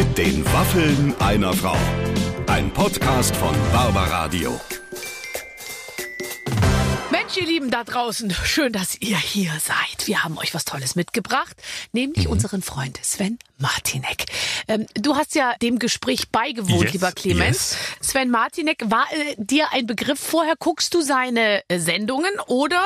Mit den Waffeln einer Frau. Ein Podcast von Barbaradio. Mensch, ihr Lieben da draußen, schön, dass ihr hier seid. Wir haben euch was Tolles mitgebracht, nämlich Mhm. unseren Freund Sven Martinek. Ähm, du hast ja dem Gespräch beigewohnt, Yes, lieber Clemens. Sven Martinek, war äh, dir ein Begriff vorher? Guckst du seine äh, Sendungen oder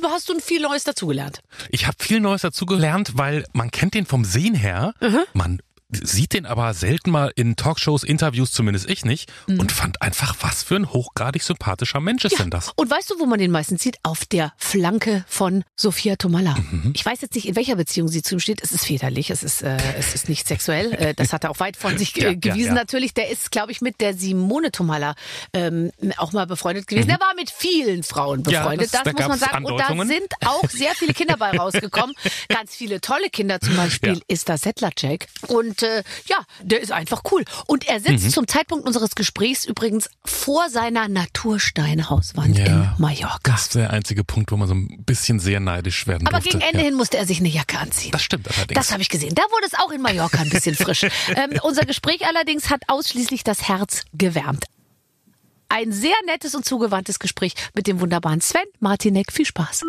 äh, hast du viel Neues dazugelernt? Ich habe viel Neues dazugelernt, weil man kennt den vom Sehen her. Man sieht den aber selten mal in Talkshows, Interviews, zumindest ich nicht. Und fand einfach, was für ein hochgradig sympathischer Mensch ist denn das? Und weißt du, wo man den meistens sieht? Auf der Flanke von Sophia Tomalla. Mhm. Ich weiß jetzt nicht, in welcher Beziehung sie zu ihm steht. Es ist väterlich, es ist, äh, es ist nicht sexuell. Äh, das hat er auch weit von sich Ja, ja, gewiesen ja. natürlich. Der ist, glaube ich, mit der Simone Tomalla ähm, auch mal befreundet gewesen. Er war mit vielen Frauen Mhm. Ja, befreundet, das- das, da muss man sagen. Und da sind auch sehr viele Kinder bei rausgekommen. Ganz viele tolle Kinder, zum Beispiel Ja. ist da Sedlacek. Und äh, ja, der ist einfach cool. Und er Mhm. sitzt zum Zeitpunkt unseres Gesprächs übrigens vor seiner Natursteinhauswand in Mallorca. Das ist der einzige Punkt, wo man so ein bisschen sehr neidisch werden Aber durfte. gegen Ende ja. hin musste er sich eine Jacke anziehen. Das stimmt allerdings. Das habe ich gesehen. Da wurde es auch in Mallorca ein bisschen frisch. ähm, unser Gespräch allerdings hat ausschließlich das Herz gewärmt. Ein sehr nettes und zugewandtes Gespräch mit dem wunderbaren Sven Martinek. Viel Spaß.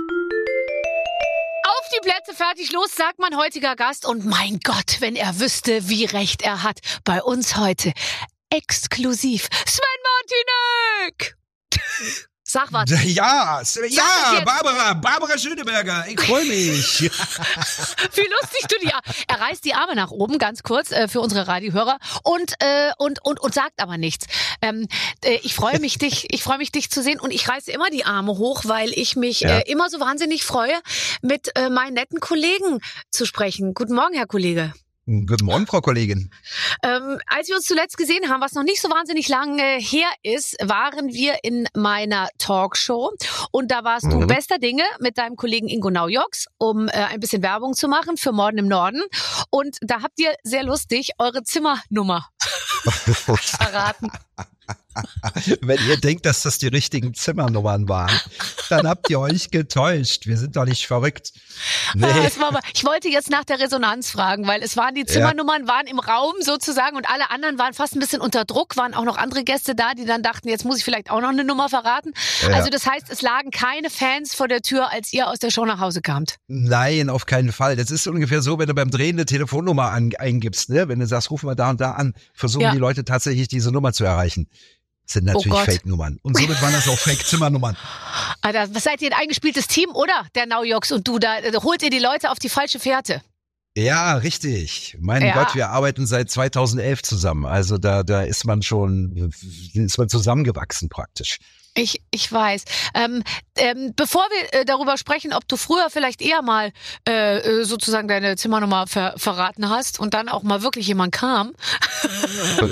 Die Plätze, fertig, los, sagt mein heutiger Gast. Und mein Gott, wenn er wüsste, wie recht er hat. Bei uns heute exklusiv Sven Martinek. Sag was. Ja, s- es ja. Barbara, Barbara Schöneberger, ich freue mich. Wie lustig du die. Er reißt die Arme nach oben, ganz kurz äh, für unsere Radiohörer und äh, und und und sagt aber nichts. Ähm, äh, ich freue mich dich, ich freue mich dich zu sehen und ich reiße immer die Arme hoch, weil ich mich Ja. äh, immer so wahnsinnig freue, mit äh, meinen netten Kollegen zu sprechen. Guten Morgen, Herr Kollege. Guten Morgen, Frau Kollegin. Ähm, als wir uns zuletzt gesehen haben, was noch nicht so wahnsinnig lange her ist, waren wir in meiner Talkshow und da warst du Mhm. bester Dinge mit deinem Kollegen Ingo Naujoks, um äh, ein bisschen Werbung zu machen für Morden im Norden. Und da habt ihr sehr lustig eure Zimmernummer verraten. Wenn ihr denkt, dass das die richtigen Zimmernummern waren, dann habt ihr euch getäuscht. Wir sind doch nicht verrückt. Nee. Ah, war aber, ich wollte jetzt nach der Resonanz fragen, weil es waren die Zimmernummern waren im Raum sozusagen und alle anderen waren fast ein bisschen unter Druck, waren auch noch andere Gäste da, die dann dachten, jetzt muss ich vielleicht auch noch eine Nummer verraten. Ja. Also das heißt, es lagen keine Fans vor der Tür, als ihr aus der Show nach Hause kamt. Nein, auf keinen Fall. Das ist ungefähr so, wenn du beim Drehen eine Telefonnummer an, eingibst, ne? Wenn du sagst, ruf mal da und da an, versuchen Ja. die Leute tatsächlich diese Nummer zu erreichen. Sind natürlich Oh. Fake-Nummern. Und somit waren das auch Fake-Zimmernummern. Alter, was seid ihr ein eingespieltes Team, oder? Der Naujoks und du, da äh, holt ihr die Leute auf die falsche Fährte. Ja, richtig. Mein Ja. Gott, wir arbeiten seit 2011 zusammen. Also da, da ist man schon, ist man zusammengewachsen praktisch. Ich, ich weiß. Ähm, ähm, bevor wir äh, darüber sprechen, ob du früher vielleicht eher mal äh, äh, sozusagen deine Zimmernummer ver verraten hast und dann auch mal wirklich jemand kam,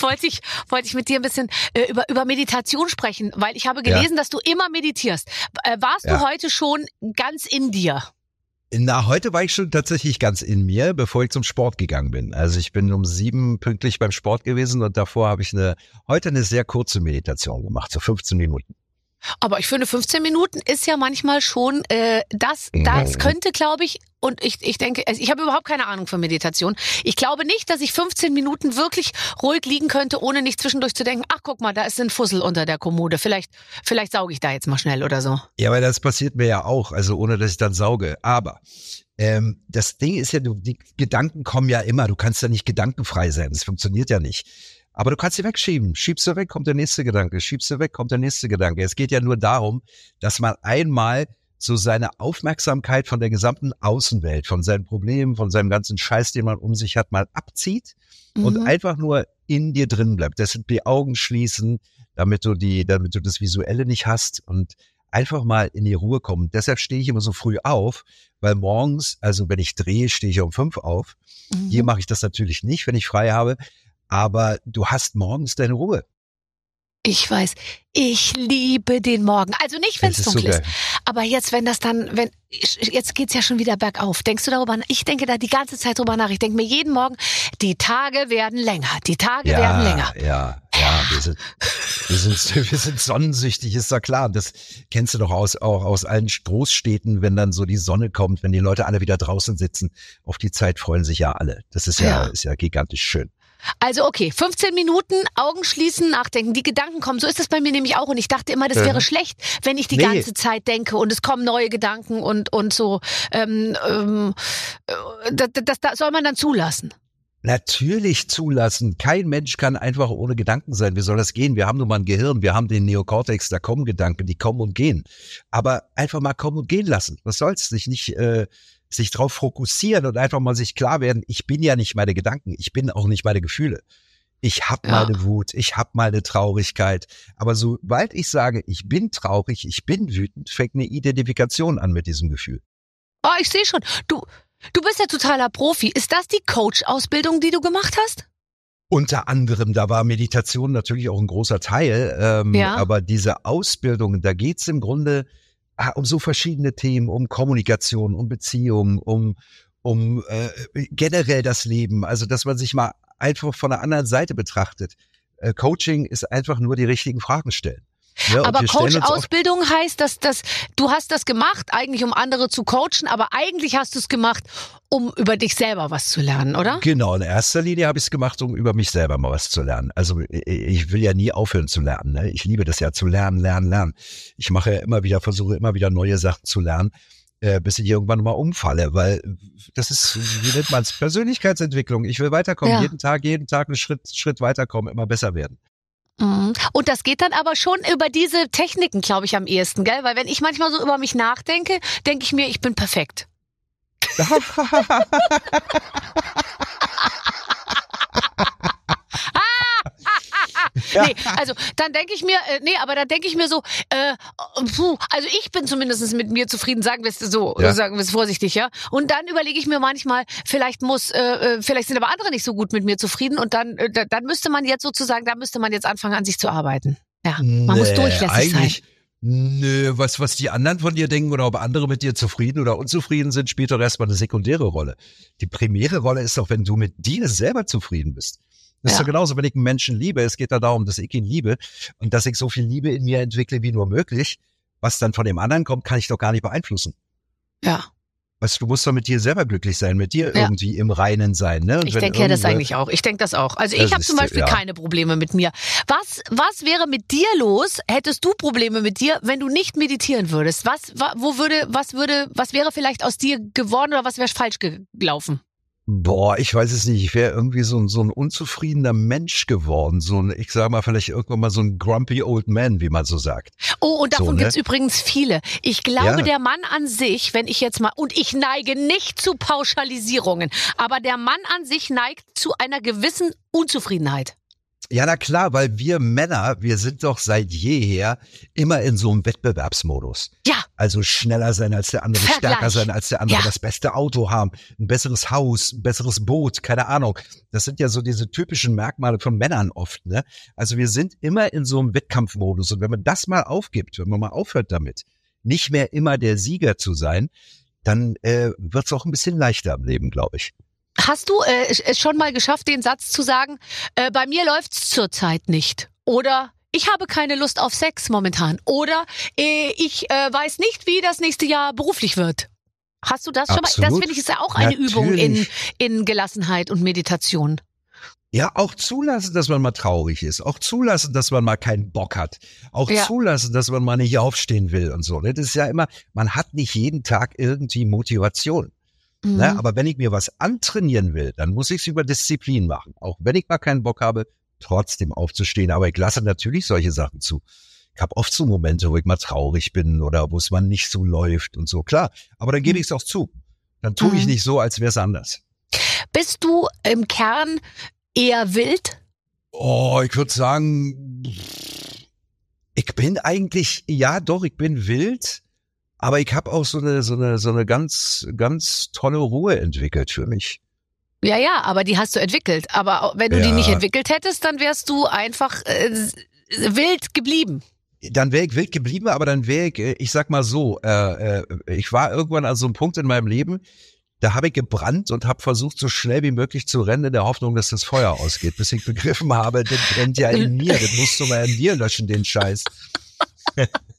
wollte ich, wollte ich mit dir ein bisschen äh, über, über Meditation sprechen, weil ich habe gelesen, dass du immer meditierst. Äh, warst Ja. du heute schon ganz in dir? Na, heute war ich schon tatsächlich ganz in mir, bevor ich zum Sport gegangen bin. Also ich bin um sieben pünktlich beim Sport gewesen und davor habe ich eine, heute eine sehr kurze Meditation gemacht, so 15 Minuten. Aber ich finde, 15 Minuten ist ja manchmal schon äh, das, das könnte, glaube ich, und ich, ich denke, also ich habe überhaupt keine Ahnung von Meditation. Ich glaube nicht, dass ich 15 Minuten wirklich ruhig liegen könnte, ohne nicht zwischendurch zu denken, ach guck mal, da ist ein Fussel unter der Kommode. Vielleicht, vielleicht sauge ich da jetzt mal schnell oder so. Ja, aber das passiert mir ja auch, also ohne dass ich dann sauge. Aber ähm, das Ding ist ja, du, die Gedanken kommen ja immer. Du kannst ja nicht gedankenfrei sein. Das funktioniert ja nicht. Aber du kannst sie wegschieben. Schiebst du weg, kommt der nächste Gedanke. Schiebst du weg, kommt der nächste Gedanke. Es geht ja nur darum, dass man einmal so seine Aufmerksamkeit von der gesamten Außenwelt, von seinen Problemen, von seinem ganzen Scheiß, den man um sich hat, mal abzieht und Mhm. einfach nur in dir drin bleibt. Deshalb die Augen schließen, damit du die, damit du das Visuelle nicht hast und einfach mal in die Ruhe kommen. Deshalb stehe ich immer so früh auf, weil morgens, also wenn ich drehe, stehe ich um fünf auf. Mhm. Hier mache ich das natürlich nicht, wenn ich frei habe, aber du hast morgens deine Ruhe. Ich weiß, ich liebe den Morgen. Also nicht, wenn es dunkel ist. Aber jetzt, wenn das dann, wenn jetzt geht's ja schon wieder bergauf. Denkst du darüber nach? Ich denke da die ganze Zeit drüber nach. Ich denke mir jeden Morgen, die Tage werden länger, die Tage ja, werden länger. Ja, ja, wir sind, wir sind, wir sind sonnensüchtig, ist ja klar. Das kennst du doch aus, auch aus allen Großstädten, wenn dann so die Sonne kommt, wenn die Leute alle wieder draußen sitzen. Auf die Zeit freuen sich ja alle. Das ist ja, Ja. ist ja gigantisch schön. Also okay, 15 Minuten, Augen schließen, nachdenken, die Gedanken kommen. So ist es bei mir nämlich auch. Und ich dachte immer, das Mhm. wäre schlecht, wenn ich die Nee. ganze Zeit denke und es kommen neue Gedanken und, und so. Ähm, ähm, äh, das, das, das soll man dann zulassen. Natürlich zulassen. Kein Mensch kann einfach ohne Gedanken sein. Wie soll das gehen? Wir haben nun mal ein Gehirn, wir haben den Neokortex, da kommen Gedanken, die kommen und gehen. Aber einfach mal kommen und gehen lassen. Was soll's? Sich nicht, äh, sich drauf fokussieren und einfach mal sich klar werden, ich bin ja nicht meine Gedanken, ich bin auch nicht meine Gefühle. Ich hab Ja. meine Wut, ich hab meine Traurigkeit. Aber sobald ich sage, ich bin traurig, ich bin wütend, fängt eine Identifikation an mit diesem Gefühl. Oh, ich sehe schon. Du, du bist ja totaler Profi. Ist das die Coach-Ausbildung, die du gemacht hast? Unter anderem, da war Meditation natürlich auch ein großer Teil, ähm, Ja. aber diese Ausbildung, da geht's im Grunde um so verschiedene Themen, um Kommunikation, um Beziehungen, um, um äh, generell das Leben, also dass man sich mal einfach von der anderen Seite betrachtet. Äh, Coaching ist einfach nur die richtigen Fragen stellen. Ja, Aber Coach-Ausbildung heißt, dass, dass du hast das gemacht, eigentlich um andere zu coachen, aber eigentlich hast du es gemacht, um über dich selber was zu lernen, oder? Genau, in erster Linie habe ich es gemacht, um über mich selber mal was zu lernen. Also ich will ja nie aufhören zu lernen. Ne? Ich liebe das ja zu lernen, lernen, lernen. Ich mache ja immer wieder, versuche immer wieder neue Sachen zu lernen, äh, bis ich irgendwann mal umfalle, weil das ist, wie nennt man es, Persönlichkeitsentwicklung. Ich will weiterkommen, Ja. jeden Tag, jeden Tag einen Schritt, Schritt weiterkommen, immer besser werden. Mhm. Und das geht dann aber schon über diese Techniken, glaube ich, am ehesten, gell? Weil wenn ich manchmal so über mich nachdenke, denke ich mir, ich bin perfekt. Nee, also dann denke ich mir, äh, nee, aber da denke ich mir so, äh, puh, also ich bin zumindest mit mir zufrieden, sagen wir es so, Ja. sagen wir es vorsichtig, ja. Und dann überlege ich mir manchmal, vielleicht muss, äh, äh, vielleicht sind aber andere nicht so gut mit mir zufrieden und dann, äh, da- dann müsste man jetzt sozusagen, da müsste man jetzt anfangen, an sich zu arbeiten. Ja, man muss Nee, durchlässig sein. eigentlich, Nö, was, was die anderen von dir denken oder ob andere mit dir zufrieden oder unzufrieden sind, spielt doch erstmal eine sekundäre Rolle. Die primäre Rolle ist doch, wenn du mit dir selber zufrieden bist. Das ist Ja. doch genauso, wenn ich einen Menschen liebe. Es geht da darum, dass ich ihn liebe und dass ich so viel Liebe in mir entwickle wie nur möglich. Was dann von dem anderen kommt, kann ich doch gar nicht beeinflussen. Ja, Weißt du, du musst doch mit dir selber glücklich sein, mit dir Ja. irgendwie im Reinen sein. Ne? Und ich denke ja das eigentlich auch. Ich denke das auch. Also ich habe zum Beispiel ja. keine Probleme mit mir. Was, was wäre mit dir los? Hättest du Probleme mit dir, wenn du nicht meditieren würdest? Was, wa- wo würde, was würde, was wäre vielleicht aus dir geworden oder was wäre falsch gelaufen? Boah, ich weiß es nicht. Ich wäre irgendwie so ein, so ein unzufriedener Mensch geworden. So ein, ich sag mal, vielleicht irgendwann mal so ein grumpy old man, wie man so sagt. Oh, und davon So, ne? gibt's übrigens viele. Ich glaube, Ja. der Mann an sich, wenn ich jetzt mal, und ich neige nicht zu Pauschalisierungen, aber der Mann an sich neigt zu einer gewissen Unzufriedenheit. Ja, na klar, weil wir Männer, wir sind doch seit jeher immer in so einem Wettbewerbsmodus. Ja, Also schneller sein als der andere, Vergleich. stärker sein als der andere, Ja. das beste Auto haben, ein besseres Haus, ein besseres Boot, keine Ahnung. Das sind ja so diese typischen Merkmale von Männern oft, ne? Also wir sind immer in so einem Wettkampfmodus. Und wenn man das mal aufgibt, wenn man mal aufhört damit, nicht mehr immer der Sieger zu sein, dann äh, wird's auch ein bisschen leichter im Leben, glaube ich. Hast du äh, es schon mal geschafft, den Satz zu sagen, äh, bei mir läuft's zurzeit nicht? Oder ich habe keine Lust auf Sex momentan? Oder äh, ich äh, weiß nicht, wie das nächste Jahr beruflich wird? Hast du das schon mal? Das Absolut. finde ich ist ja auch eine Übung in, Natürlich. in Gelassenheit und Meditation. Ja, auch zulassen, dass man mal traurig ist. Auch zulassen, dass man mal keinen Bock hat. Auch Ja. zulassen, dass man mal nicht aufstehen will und so. Das ist ja immer, man hat nicht jeden Tag irgendwie Motivation. Mhm. Ne? Aber wenn ich mir was antrainieren will, dann muss ich es über Disziplin machen. Auch wenn ich mal keinen Bock habe, trotzdem aufzustehen. Aber ich lasse natürlich solche Sachen zu. Ich habe oft so Momente, wo ich mal traurig bin oder wo es mal nicht so läuft und so. Klar, aber dann gebe ich es auch zu. Dann tue ich Mhm. nicht so, als wäre es anders. Bist du im Kern eher wild? Oh, ich würde sagen, ich bin eigentlich, ja doch, ich bin wild, aber ich habe auch so eine, so eine, so eine ganz, ganz tolle Ruhe entwickelt für mich. Ja, ja, aber die hast du entwickelt. Aber wenn du die Ja. nicht entwickelt hättest, dann wärst du einfach äh, wild geblieben. Dann wäre ich wild geblieben, aber dann wäre ich, äh, ich sag mal so, äh, äh, ich war irgendwann an so einem Punkt in meinem Leben, Da habe ich gebrannt und habe versucht, so schnell wie möglich zu rennen, in der Hoffnung, dass das Feuer ausgeht, bis ich begriffen habe, das brennt ja in mir, das musst du mal in dir löschen, den Scheiß.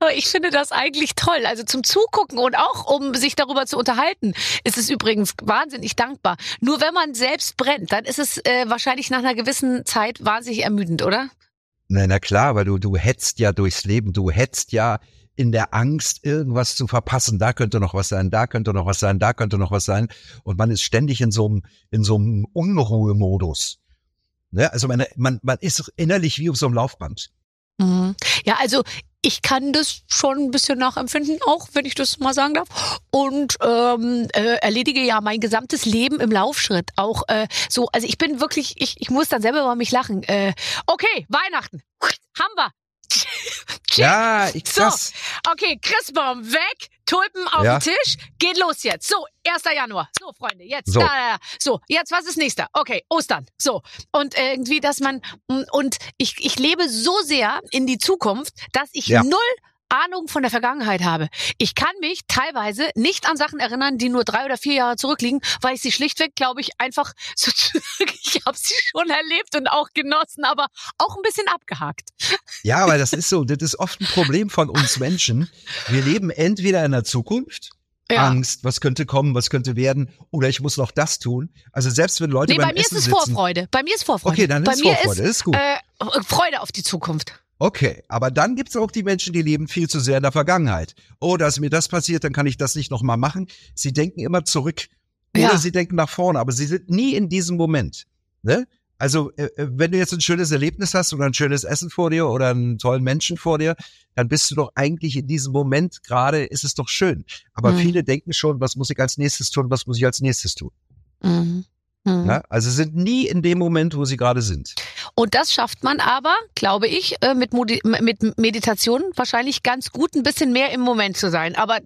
Ich finde das eigentlich toll. Also zum Zugucken und auch um sich darüber zu unterhalten, ist es übrigens wahnsinnig dankbar. Nur wenn man selbst brennt, dann ist es äh, wahrscheinlich nach einer gewissen Zeit wahnsinnig ermüdend, oder? Na, na klar, weil du, du hetzt ja durchs Leben, du hetzt ja in der Angst, irgendwas zu verpassen. Da könnte noch was sein, da könnte noch was sein, da könnte noch was sein. Und man ist ständig in so einem, in so einem Unruhemodus. Ne? Also man, man, man ist innerlich wie auf so einem Laufband. Mhm. Ja, also ich kann das schon ein bisschen nachempfinden, auch wenn ich das mal sagen darf. Und ähm, äh, erledige ja mein gesamtes Leben im Laufschritt. Auch äh, so, also ich bin wirklich, ich, ich muss dann selber über mich lachen. Äh, okay, Weihnachten. Haben wir. Ja, ich So, okay, Christbaum weg, Tulpen auf Ja. den Tisch, geht los jetzt. So, 1. Januar. So, Freunde, jetzt. So. Da, da, da. So, jetzt, was ist nächster? Okay, Ostern. So. Und irgendwie, dass man, und ich, ich lebe so sehr in die Zukunft, dass ich Ja. null Ahnung von der Vergangenheit habe. Ich kann mich teilweise nicht an Sachen erinnern, die nur drei oder vier Jahre zurückliegen, weil ich sie schlichtweg, glaube ich, einfach sozusagen, ich habe sie schon erlebt und auch genossen, aber auch ein bisschen abgehakt. Ja, aber das ist so, das ist oft ein Problem von uns Menschen. Wir leben entweder in der Zukunft, Ja. Angst, was könnte kommen, was könnte werden, oder ich muss noch das tun. Also selbst wenn Leute Nee, beim bei mir Essen ist es sitzen, Vorfreude. Bei mir ist Vorfreude. Okay, dann bei ist Vorfreude, ist gut. Äh, Freude auf die Zukunft. Okay, aber dann gibt's auch die Menschen, die leben viel zu sehr in der Vergangenheit. Oh, da ist mir das passiert, dann kann ich das nicht nochmal machen. Sie denken immer zurück. Oder Ja. sie denken nach vorne, aber sie sind nie in diesem Moment. Ne? Also, äh, äh, wenn du jetzt ein schönes Erlebnis hast oder ein schönes Essen vor dir oder einen tollen Menschen vor dir, dann bist du doch eigentlich in diesem Moment gerade, ist es doch schön. Aber Mhm. viele denken schon, was muss ich als nächstes tun, was muss ich als nächstes tun. Mhm. Mhm. Ne? Also sind nie in dem Moment, wo sie gerade sind. Und das schafft man aber, glaube ich, äh, mit, Modi mit Meditation wahrscheinlich ganz gut, ein bisschen mehr im Moment zu sein. Aber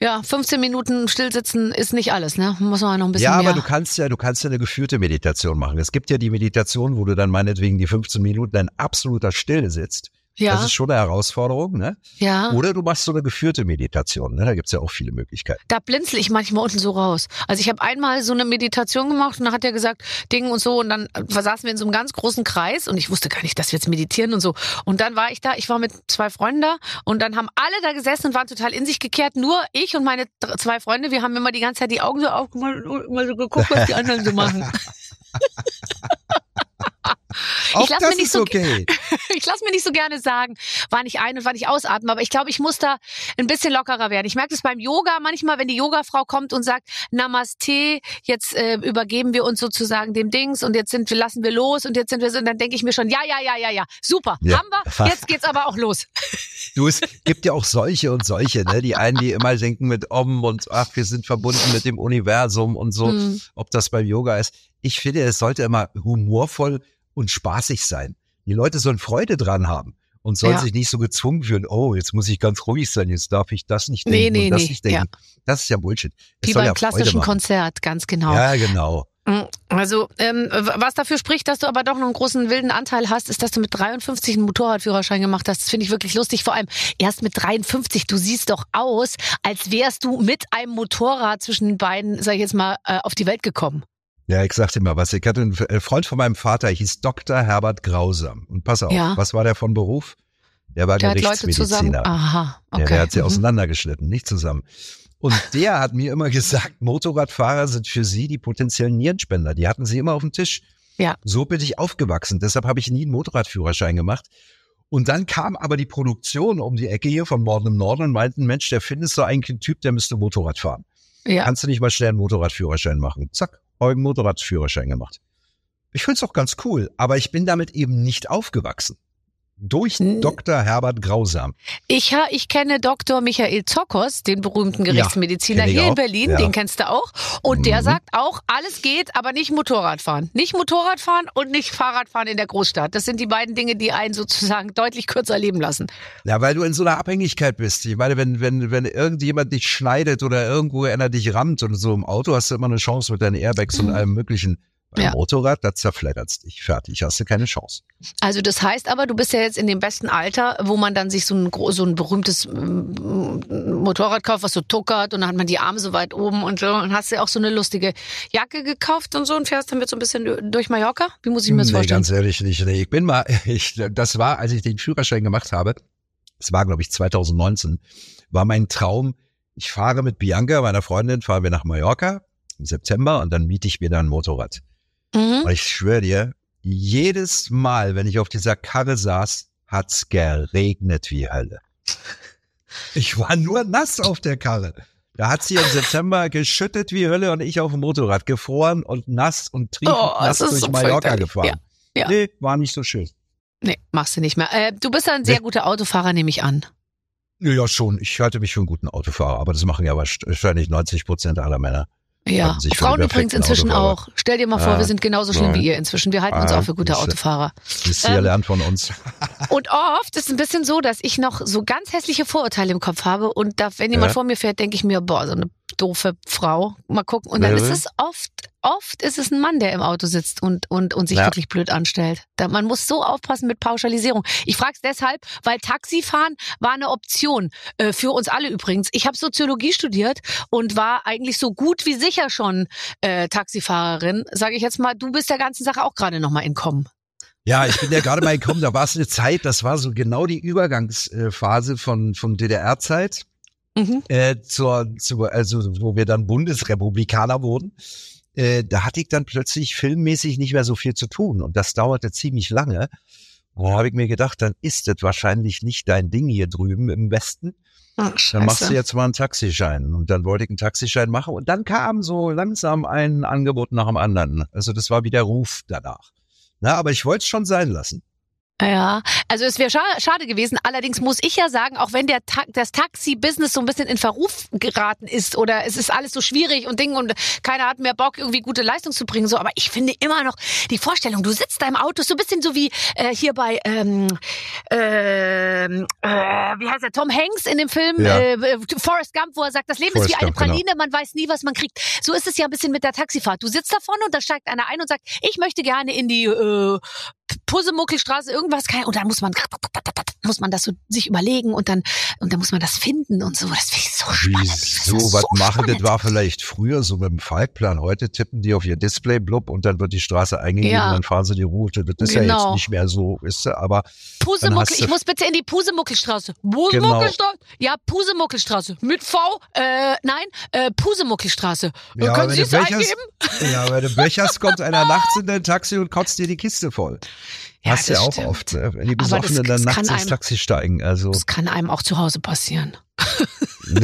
ja, 15 Minuten stillsitzen ist nicht alles, ne? Muss man noch ein bisschen ja, mehr. aber du kannst ja, du kannst ja eine geführte Meditation machen. Es gibt ja die Meditation, wo du dann meinetwegen die 15 Minuten in absoluter Stille sitzt. Ja, Das ist schon eine Herausforderung, ne? ja. Oder du machst so eine geführte Meditation, ne? Da gibt's ja auch viele Möglichkeiten. Da blinzel ich manchmal unten so raus. Also ich habe einmal so eine Meditation gemacht und dann hat er gesagt, Ding und so und dann äh, saßen wir in so einem ganz großen Kreis und ich wusste gar nicht, dass wir jetzt meditieren und so. Und dann war ich da, ich war mit zwei Freunden da und dann haben alle da gesessen und waren total in sich gekehrt. Nur ich und meine zwei Freunde, wir haben immer die ganze Zeit die Augen so aufgemacht und immer so geguckt, was die anderen so machen. Auch lass das mir nicht so- okay. Ich lasse mir nicht so gerne sagen, wann ich ein- und wann ich ausatme, aber ich glaube, ich muss da ein bisschen lockerer werden. Ich merke das beim Yoga manchmal, wenn die Yogafrau kommt und sagt, Namaste, jetzt äh, übergeben wir uns sozusagen dem Dings und jetzt sind wir, lassen wir los und jetzt sind wir so, und dann denke ich mir schon, ja, ja, ja, ja, ja, super, Ja. haben wir, jetzt geht's aber auch los. Du, es gibt ja auch solche und solche, ne? Die einen, die immer denken mit Om und ach, wir sind verbunden mit dem Universum und so, Hm. ob das beim Yoga ist. Ich finde, es sollte immer humorvoll und spaßig sein. Die Leute sollen Freude dran haben und sollen Ja. sich nicht so gezwungen fühlen, oh, jetzt muss ich ganz ruhig sein, jetzt darf ich das nicht Nee, denken nee, und das nee, nicht denken. Das ist ja Bullshit. Es Wie soll beim ja klassischen. Konzert, ganz genau. Ja, genau. Mm, Also, ähm, was dafür spricht, dass du aber doch noch einen großen wilden Anteil hast, ist, dass du mit 53 einen Motorradführerschein gemacht hast. Das finde ich wirklich lustig. Vor allem erst mit 53. Du siehst doch aus, als wärst du mit einem Motorrad zwischen den beiden, sag ich jetzt mal, äh, auf die Welt gekommen. Ja, ich sag dir mal was. Ich hatte einen äh, Freund von meinem Vater, hieß Dr. Herbert Grausam. Und pass auf, Ja. was war der von Beruf? Der war Der hat Leute zusammen. Gerichtsmediziner. Aha, okay. Ja, der hat sie Mhm. auseinandergeschnitten, nicht zusammen. Und der hat mir immer gesagt, Motorradfahrer sind für sie die potenziellen Nierenspender. Die hatten sie immer auf dem Tisch. Ja. So bin ich aufgewachsen. Deshalb habe ich nie einen Motorradführerschein gemacht. Und dann kam aber die Produktion um die Ecke hier von Norden im Norden und meinten, Mensch, der findest du eigentlich ein Typ, der müsste Motorrad fahren. Ja. Kannst du nicht mal schnell einen Motorradführerschein machen? Zack, einen Motorradführerschein gemacht. Ich find's auch ganz cool, aber ich bin damit eben nicht aufgewachsen. Durch Hm. Dr. Herbert Grausam. Ich, ha- ich kenne Dr. Michael Zokos, den berühmten Gerichtsmediziner ich hier in auch. Berlin, Ja. den kennst du auch. Und der Mhm. sagt auch, alles geht, aber nicht Motorradfahren. Nicht Motorradfahren und nicht Fahrradfahren in der Großstadt. Das sind die beiden Dinge, die einen sozusagen deutlich kürzer leben lassen. Ja, weil du in so einer Abhängigkeit bist. Ich meine, wenn, wenn, wenn irgendjemand dich schneidet oder irgendwo einer dich rammt und so im Auto hast du immer eine Chance mit deinen Airbags und allem möglichen. Beim Ja. Motorrad, da zerfleddert's dich. Fertig, hast du keine Chance. Also das heißt aber, du bist ja jetzt in dem besten Alter, wo man dann sich so ein, so ein berühmtes mm, Motorrad kauft, was so tuckert und dann hat man die Arme so weit oben und so und hast dir auch so eine lustige Jacke gekauft und so und fährst damit so ein bisschen durch Mallorca? Wie muss ich mir das nee, vorstellen? ganz ehrlich nicht. Nee, ich bin mal, ich, das war, als ich den Führerschein gemacht habe, das war, glaube ich, 2019, war mein Traum, ich fahre mit Bianca, meiner Freundin, fahren wir nach Mallorca im September und dann miete ich mir da ein Motorrad. Mhm. Und ich schwöre dir, jedes Mal, wenn ich auf dieser Karre saß, hat's geregnet wie Hölle. Ich war nur nass auf der Karre. Da hat sie im September geschüttet wie Hölle und ich auf dem Motorrad gefroren und nass und triefend Oh, nass durch so Mallorca gefahren. Ja, ja. Nee, war nicht so schön. Nee, machst du nicht mehr. Äh, du bist ein sehr Nee. guter Autofahrer, nehme ich an. Ja, ja, schon. Ich halte mich für einen guten Autofahrer, aber das machen ja wahrscheinlich 90 Prozent aller Männer. Ja, Frauen übrigens inzwischen Autofahrer. auch. Stell dir mal vor, Ah, wir sind genauso schlimm nein. wie ihr inzwischen. Wir halten uns Ah, auch für gute. Autofahrer. Wisst ihr, Ähm, lernt von uns. Und oft ist es ein bisschen so, dass ich noch so ganz hässliche Vorurteile im Kopf habe und da, wenn jemand Ja. vor mir fährt, denke ich mir, boah, so eine doofe Frau. Mal gucken. Und dann ist es oft, oft ist es ein Mann, der im Auto sitzt und, und, und sich Ja. wirklich blöd anstellt. Da, man muss so aufpassen mit Pauschalisierung. Ich frage es deshalb, weil Taxifahren war eine Option. Äh, für uns alle übrigens. Ich habe Soziologie studiert und war eigentlich so gut wie sicher schon äh, Taxifahrerin. Sage ich jetzt mal, du bist der ganzen Sache auch gerade nochmal entkommen. Ja, ich bin ja gerade mal gekommen, da war es eine Zeit, das war so genau die Übergangsphase von, von DDR-Zeit Mhm. äh, zur, zur, also wo wir dann Bundesrepublikaner wurden. Äh, da hatte ich dann plötzlich filmmäßig nicht mehr so viel zu tun und das dauerte ziemlich lange. Da habe ich mir gedacht, dann ist das wahrscheinlich nicht dein Ding hier drüben im Westen. Ach, Dann machst du jetzt mal einen Taxischein. Und dann wollte ich einen Taxischein machen. Und dann kam so langsam ein Angebot nach dem anderen. Also das war wie der Ruf danach. Na, aber ich wollte es schon sein lassen. Ja, also es wäre scha schade gewesen. Allerdings muss ich ja sagen, auch wenn der Ta das Taxi-Business so ein bisschen in Verruf geraten ist oder es ist alles so schwierig und Ding und keiner hat mehr Bock, irgendwie gute Leistung zu bringen, so. Aber ich finde immer noch die Vorstellung, du sitzt da im Auto, so ein bisschen so wie äh, hier bei ähm, ähm, äh, wie heißt er, Tom Hanks in dem Film Ja. äh, Forrest Gump, wo er sagt, das Leben Forrest ist wie eine Gump, genau. Praline, man weiß nie, was man kriegt. So ist es ja ein bisschen mit der Taxifahrt. Du sitzt da vorne und da steigt einer ein und sagt, ich möchte gerne in die äh, Pussemuckelstraße irgendwas kein und dann muss man muss man das so sich überlegen und dann und dann muss man das finden und so. Das finde ich so spannend. Wieso, was machen? Das war vielleicht früher so mit dem Falkplan. Heute tippen die auf ihr Display blub und dann wird die Straße eingegeben Ja. und dann fahren sie die Route. Das ist ja Genau. jetzt nicht mehr so, ist aber dann Pusemuckel, du- ich muss bitte in die Pusemuckelstraße. Genau. Pusemuckelstraße? Ja, Pusemuckelstraße. Mit V? Äh, nein, äh, Pusemuckelstraße. Ja, Können Sie du es eingeben? ja, wenn du Bechers kommt einer nachts in dein Taxi und kotzt dir die Kiste voll. Ja, Hast du ja auch stimmt. oft, ne? wenn die Besoffenen dann nachts ins Taxi steigen. Also Das kann einem auch zu Hause passieren.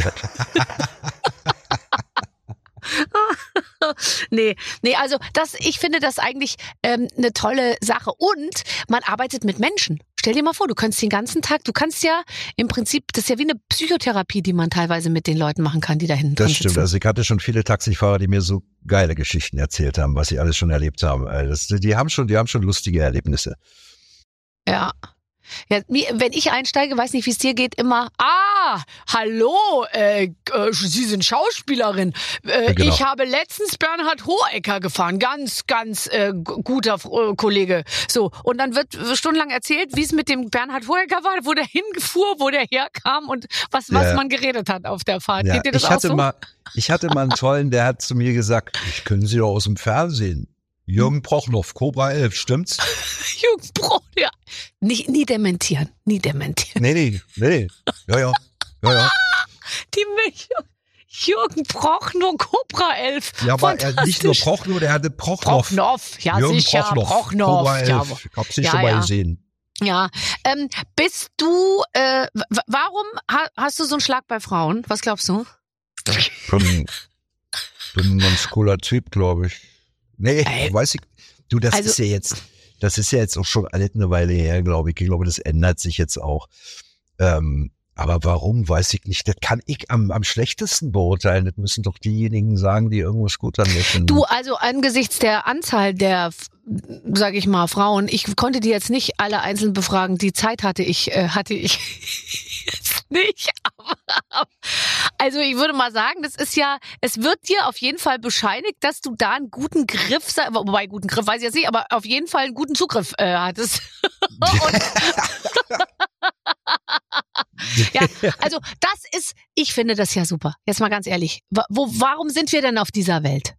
Nee, nee, also das, ich finde das eigentlich ähm, eine tolle Sache. Und man arbeitet mit Menschen. Stell dir mal vor, du kannst den ganzen Tag, du kannst ja im Prinzip, das ist ja wie eine Psychotherapie, die man teilweise mit den Leuten machen kann, die da hinten Das stimmt. sitzen. Also ich hatte schon viele Taxifahrer, die mir so geile Geschichten erzählt haben, was sie alles schon erlebt haben. Also Das, die haben schon, die haben schon lustige Erlebnisse. Ja. Ja, wenn ich einsteige, weiß nicht, wie es dir geht, immer, ah, hallo, äh, äh, Sie sind Schauspielerin. Äh, Ja, genau. Ich habe letztens Bernhard Hohecker gefahren, ganz, ganz äh, gu- guter äh, Kollege. So, und dann wird stundenlang erzählt, wie es mit dem Bernhard Hohecker war, wo der hingefuhr, wo der herkam und was, was Ja. man geredet hat auf der Fahrt. Geht dir das ich hatte so? mal, ich hatte mal einen tollen, der hat zu mir gesagt, ich können Sie doch aus dem Fernsehen. Jürgen Prochnow, Cobra 11, stimmt's? Jürgen Brot, ja. Nicht, nie dementieren, nie dementieren. Nee, nee, nee, nee. Ja, ja. Ja, ja. Die Milch. Jürgen Prochnow, Cobra 11. Ja, aber er nicht nur. Prochnow, der hatte Prochnow. Prochnow, ja Jürgen sicher, Prochnow, Prochnow. Cobra 11. Ja, ich hab sie Ja, schon mal ja. gesehen. ja. Ähm, bist du, äh, warum ha hast du so einen Schlag bei Frauen? Was glaubst du? Bin, bin ein ganz cooler Typ, glaube ich. Nee, Ey. weiß ich. Du, das Also- ist ja jetzt, das ist ja jetzt auch schon alles eine Weile her, glaube ich. Ich glaube, das ändert sich jetzt auch. Ähm, aber warum, weiß ich nicht. Das kann ich am, am schlechtesten beurteilen. Das müssen doch diejenigen sagen, die an mir finden. Du, also angesichts der Anzahl der, sage ich mal, Frauen, ich konnte die jetzt nicht alle einzeln befragen. Die Zeit hatte ich, äh, hatte ich jetzt nicht. Aber Also ich würde mal sagen, das ist ja, es wird dir auf jeden Fall bescheinigt, dass du da einen guten Griff, sei- wobei guten Griff weiß ich jetzt nicht, aber auf jeden Fall einen guten Zugriff äh, hattest. Ja, also das ist, ich finde das ja super. Jetzt mal ganz ehrlich, wo, warum sind wir denn auf dieser Welt?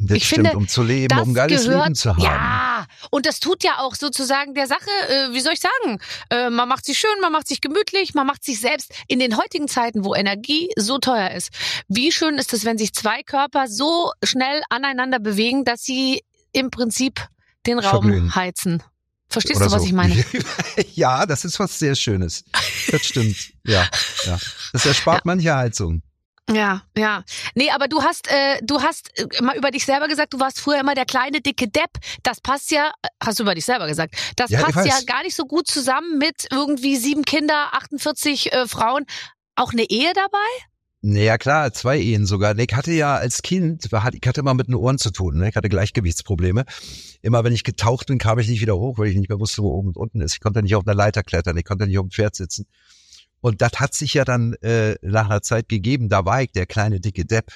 Das Ich stimmt, finde, um zu leben, um ein geiles gehört- Leben zu haben. Ja, und das tut ja auch sozusagen der Sache, äh, wie soll ich sagen, äh, man macht sich schön, man macht sich gemütlich, man macht sich selbst in den heutigen Zeiten, wo Energie so teuer ist. Wie schön ist es, wenn sich zwei Körper so schnell aneinander bewegen, dass sie im Prinzip den Raum Verglühen. heizen. Verstehst Oder du, was so. ich meine? ja, das ist was sehr Schönes. Das stimmt. Ja, ja. Das erspart manche Heizung. Ja, ja. Nee, aber du hast, äh, du hast äh, mal über dich selber gesagt, du warst früher immer der kleine, dicke Depp. Das passt ja, äh, hast du über dich selber gesagt, das Ja, passt ja gar nicht so gut zusammen mit irgendwie sieben Kinder, 48 äh, Frauen. Auch eine Ehe dabei? Naja, klar, zwei Ehen sogar. Ich hatte ja als Kind, ich hatte immer mit den Ohren zu tun. Ne? Ich hatte Gleichgewichtsprobleme. Immer wenn ich getaucht bin, kam ich nicht wieder hoch, weil ich nicht mehr wusste, wo oben und unten ist. Ich konnte nicht auf einer Leiter klettern, ich konnte nicht auf dem Pferd sitzen. Und das hat sich ja dann äh, nach einer Zeit gegeben. Da war ich der kleine dicke Depp.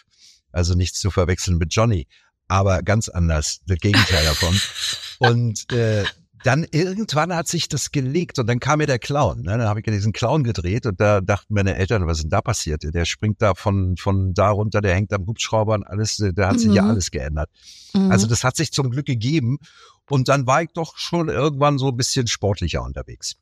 Also nichts zu verwechseln mit Johnny, aber ganz anders, das Gegenteil davon. Und äh, dann irgendwann hat sich das gelegt und dann kam mir der Clown. Ne? Dann habe ich ja diesen Clown gedreht und da dachten meine Eltern, was ist denn da passiert? Der springt da von, von da runter, der hängt am Hubschrauber und alles, äh, da hat sich ja Mhm. alles geändert. Mhm. Also das hat sich zum Glück gegeben und dann war ich doch schon irgendwann so ein bisschen sportlicher unterwegs.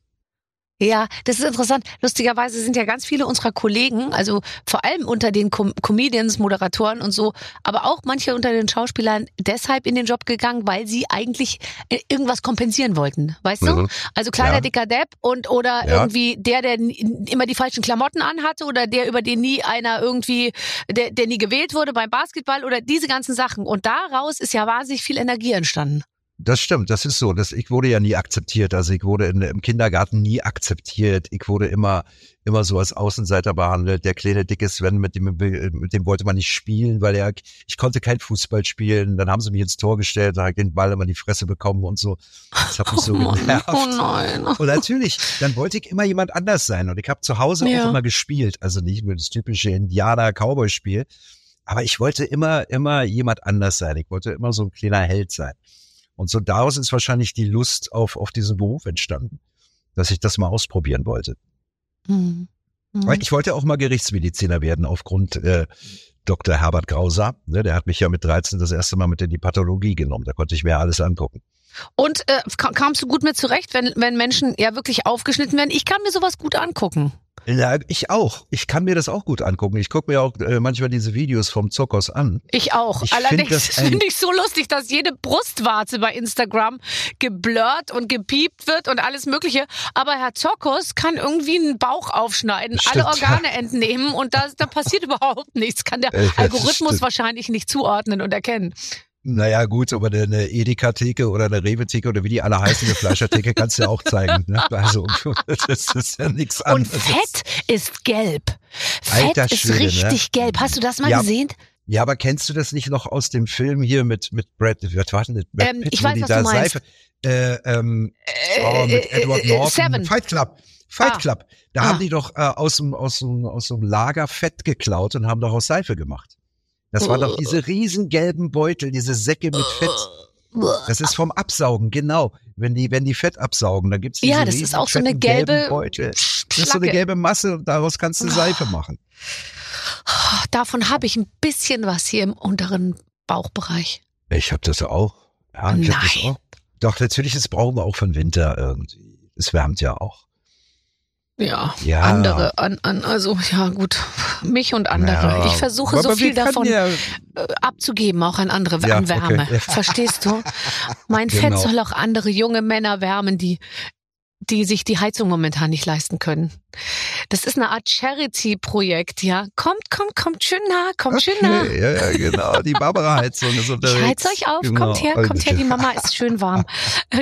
Ja, das ist interessant. Lustigerweise sind ja ganz viele unserer Kollegen, also vor allem unter den Com Comedians, Moderatoren und so, aber auch manche unter den Schauspielern deshalb in den Job gegangen, weil sie eigentlich äh, irgendwas kompensieren wollten, weißt du? Mhm. Also kleiner Ja. dicker Depp und oder Ja. irgendwie der, der immer die falschen Klamotten anhatte oder der über den nie einer irgendwie, der, der nie gewählt wurde beim Basketball oder diese ganzen Sachen. Und daraus ist ja wahnsinnig viel Energie entstanden. Das stimmt, das ist so. Das, ich wurde ja nie akzeptiert. Also ich wurde in, im Kindergarten nie akzeptiert. Ich wurde immer, immer so als Außenseiter behandelt. Der kleine dicke Sven, mit dem, mit dem wollte man nicht spielen, weil er, ich konnte kein Fußball spielen. Dann haben sie mich ins Tor gestellt, da habe ich den Ball immer in die Fresse bekommen und so. Das hat mich so genervt. oh nein. Und natürlich, dann wollte ich immer jemand anders sein. Und ich habe zu Hause Ja. auch immer gespielt. Also nicht nur das typische Indianer-Cowboy-Spiel. Aber ich wollte immer, immer jemand anders sein. Ich wollte immer so ein kleiner Held sein. Und so daraus ist wahrscheinlich die Lust auf, auf diesen Beruf entstanden, dass ich das mal ausprobieren wollte. Hm. Hm. Weil Ich wollte auch mal Gerichtsmediziner werden aufgrund äh, Dr. Herbert Grauser. Ne, der hat mich ja mit 13 das erste Mal mit in die Pathologie genommen. Da konnte ich mir alles angucken. Und äh, ka- kamst du gut mit zurecht, wenn, wenn Menschen ja wirklich aufgeschnitten werden? Ich kann mir sowas gut angucken. Ja, ich auch. Ich kann mir das auch gut angucken. Ich gucke mir auch äh, manchmal diese Videos vom Zirkus an. Ich auch. Ich find Allerdings das finde ich so lustig, dass jede Brustwarze bei Instagram geblurrt und gepiept wird und alles Mögliche. Aber Herr Zokos kann irgendwie einen Bauch aufschneiden, alle Stimmt. Organe entnehmen und da, da passiert überhaupt nichts. Kann der Äh, Algorithmus stimmt. wahrscheinlich nicht zuordnen und erkennen. Naja, gut, aber eine Edeka-Theke oder eine Rewe-Theke oder wie die alle heißen, eine Fleischertheke kannst du ja auch zeigen. Ne? Also, das ist ja nichts Und anderes. Fett ist gelb. Fett Alter ist Schwede, ne? richtig gelb. Hast du das mal Ja. gesehen? Ja, aber kennst du das nicht noch aus dem Film hier mit, mit Brad, was war denn das? Brad Ähm, Pitt, ich weiß, die was da du meinst. Seife, äh, ähm, oh, mit Äh, Edward äh, Norton. Seven. Fight Club. Fight Ah. Club. Da Ah. haben die doch äh, aus dem, aus dem, aus dem Lager Fett geklaut und haben daraus Seife gemacht. Das waren doch diese riesen gelben Beutel, diese Säcke mit Fett. Das ist vom Absaugen, genau. Wenn die, wenn die Fett absaugen, dann gibt's diese Ja, das ist auch so eine gelbe Beutel. Das ist so eine gelbe Masse und daraus kannst du Seife machen. Davon habe ich ein bisschen was hier im unteren Bauchbereich. Ich habe das auch. Ja, ich hab das Nein. auch. Doch, natürlich, das brauchen wir auch für den Winter irgendwie. Es wärmt ja auch. Ja, Ja. andere, an, an, also ja gut, mich und andere. Ja, ich versuche aber so viel davon Ja, äh, abzugeben, auch an andere, an Wärme. okay. Verstehst du? Mein Fett Genau. soll auch andere junge Männer wärmen, die die sich die Heizung momentan nicht leisten können. Das ist eine Art Charity-Projekt, ja. Kommt, kommt, kommt schön nah, kommt schön nah. okay, ja, ja, genau. Die Barbara-Heizung ist Ich unterwegs. heiz euch auf, Genau. kommt her, kommt her, die Mama ist schön warm.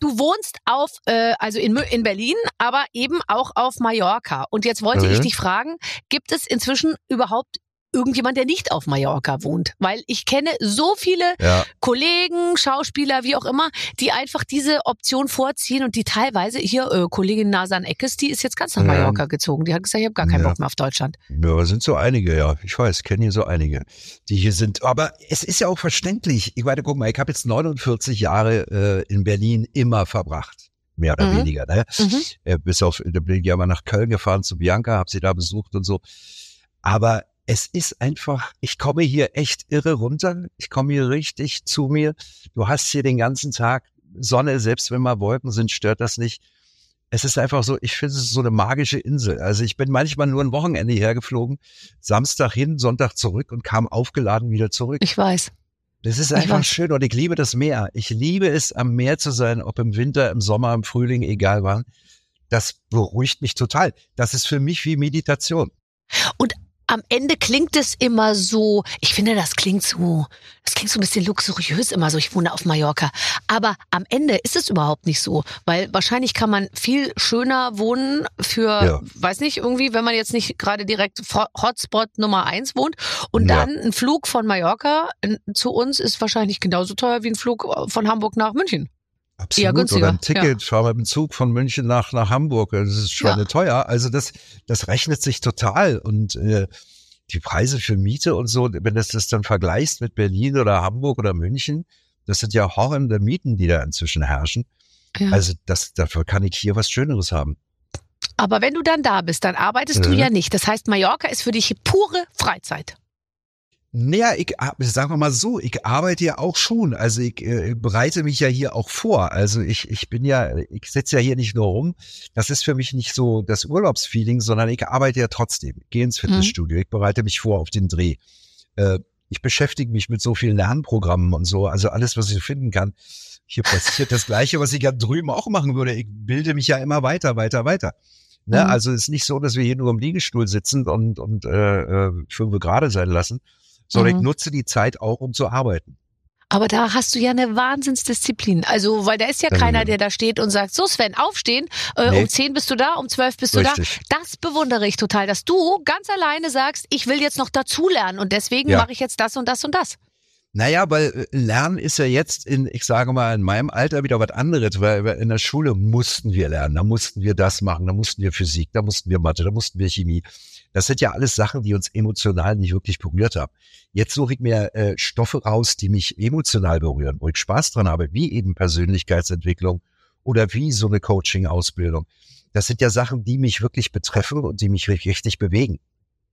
Du wohnst auf, äh, also in, in Berlin, aber eben auch auf Mallorca. Und jetzt wollte Mhm. ich dich fragen, gibt es inzwischen überhaupt irgendjemand, der nicht auf Mallorca wohnt. Weil ich kenne so viele Ja. Kollegen, Schauspieler, wie auch immer, die einfach diese Option vorziehen und die teilweise, hier äh, Kollegin Nasan Eckes, die ist jetzt ganz nach Ja. Mallorca gezogen. Die hat gesagt, ich habe gar keinen Ja. Bock mehr auf Deutschland. Ja, sind so einige, ja. Ich weiß, kenne hier so einige, die hier sind. Aber es ist ja auch verständlich. Ich meine, guck mal, ich habe jetzt 49 Jahre äh, in Berlin immer verbracht. Mehr oder Mhm. weniger. Ne? Mhm. Äh, bis auf, da bin ich ja mal nach Köln gefahren zu Bianca, habe sie da besucht und so. Aber es ist einfach, ich komme hier echt irre runter. Ich komme hier richtig zu mir. Du hast hier den ganzen Tag Sonne, selbst wenn mal Wolken sind, stört das nicht. Es ist einfach so, ich finde es ist so eine magische Insel. Also ich bin manchmal nur ein Wochenende hergeflogen, Samstag hin, Sonntag zurück und kam aufgeladen wieder zurück. Ich weiß. Das ist einfach schön und ich liebe das Meer. Ich liebe es, am Meer zu sein, ob im Winter, im Sommer, im Frühling, egal wann. Das beruhigt mich total. Das ist für mich wie Meditation. Am Ende klingt es immer so, ich finde, das klingt so, das klingt so ein bisschen luxuriös immer so, ich wohne auf Mallorca. Aber am Ende ist es überhaupt nicht so, weil wahrscheinlich kann man viel schöner wohnen für, Ja. weiß nicht, irgendwie, wenn man jetzt nicht gerade direkt Hotspot Nummer eins wohnt. Und Ja. dann ein Flug von Mallorca äh, zu uns ist wahrscheinlich genauso teuer wie ein Flug äh, von Hamburg nach München. Absolut. günstiger, Oder ein Ticket, fahr mal mit dem Zug von München nach, nach Hamburg. Das ist schon Ja. teuer. Also das, das rechnet sich total. Und äh, die Preise für Miete und so, wenn du das dann vergleichst mit Berlin oder Hamburg oder München, das sind ja horrende Mieten, die da inzwischen herrschen. Ja. Also das, dafür kann ich hier was Schöneres haben. Aber wenn du dann da bist, dann arbeitest du Mhm. ja nicht. Das heißt, Mallorca ist für dich pure Freizeit. Naja, ich ar- sagen wir mal so, ich arbeite ja auch schon. Also ich äh, bereite mich ja hier auch vor. Also ich, ich bin ja, ich sitze ja hier nicht nur rum. Das ist für mich nicht so das Urlaubsfeeling, sondern ich arbeite ja trotzdem. Ich gehe ins Fitnessstudio, ich bereite mich vor auf den Dreh. Äh, ich beschäftige mich mit so vielen Lernprogrammen und so, also alles, was ich finden kann. Hier passiert das Gleiche, was ich ja drüben auch machen würde. Ich bilde mich ja immer weiter, weiter, weiter. Ne? Mhm. Also es ist nicht so, dass wir hier nur im Liegestuhl sitzen und, und äh, äh, fünf gerade sein lassen, sondern Mhm. ich nutze die Zeit auch, um zu arbeiten. Aber da hast du ja eine Wahnsinnsdisziplin. Also, weil da ist ja Ja, keiner, der da steht und sagt, so Sven, aufstehen, äh, Nee. um 10 bist du da, um 12 bist du Richtig. da. Das bewundere ich total, dass du ganz alleine sagst, ich will jetzt noch dazulernen und deswegen Ja. mache ich jetzt das und das und das. Naja, weil äh, Lernen ist ja jetzt in, ich sage mal, in meinem Alter wieder was anderes, weil in der Schule mussten wir lernen, da mussten wir das machen, da mussten wir Physik, da mussten wir Mathe, da mussten wir Chemie. Das sind ja alles Sachen, die uns emotional nicht wirklich berührt haben. Jetzt suche ich mir äh, Stoffe raus, die mich emotional berühren, wo ich Spaß dran habe, wie eben Persönlichkeitsentwicklung oder wie so eine Coaching-Ausbildung. Das sind ja Sachen, die mich wirklich betreffen und die mich richtig bewegen.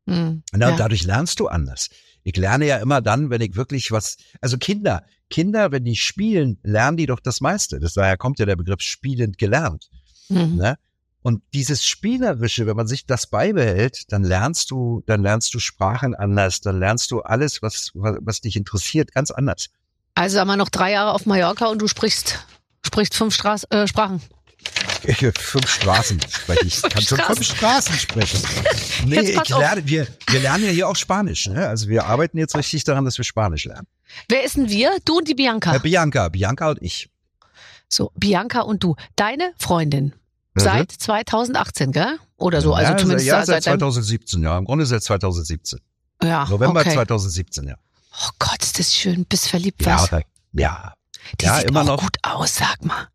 Hm. Na, Ja. und dadurch lernst du anders. Ich lerne ja immer dann, wenn ich wirklich was, also Kinder, Kinder, wenn die spielen, lernen die doch das meiste. Das daher kommt ja der Begriff spielend gelernt. Mhm. Ne? Und dieses Spielerische, wenn man sich das beibehält, dann lernst du, dann lernst du Sprachen anders, dann lernst du alles, was, was, was dich interessiert, ganz anders. Also haben wir noch drei Jahre auf Mallorca und du sprichst, sprichst fünf Straß, äh, Sprachen. Fünf Straßen spreche ich. Ich kann schon fünf Straßen sprechen. Nee, ich auf. lerne, wir, wir lernen ja hier auch Spanisch. Ne? Also wir arbeiten jetzt richtig daran, dass wir Spanisch lernen. Wer ist denn wir? Du und die Bianca. Äh, Bianca, Bianca und ich. So, Bianca und du. Deine Freundin. Mhm. Seit 2018, gell? Oder so, also ja, zumindest ja, seit seit deinem, 2017, ja. Im Grunde seit 2017. ja, November okay. 2017, ja. Oh Gott, ist das schön. Bist verliebt, Ja, was? ja, Die ja, sieht immer auch noch. gut aus, sag mal.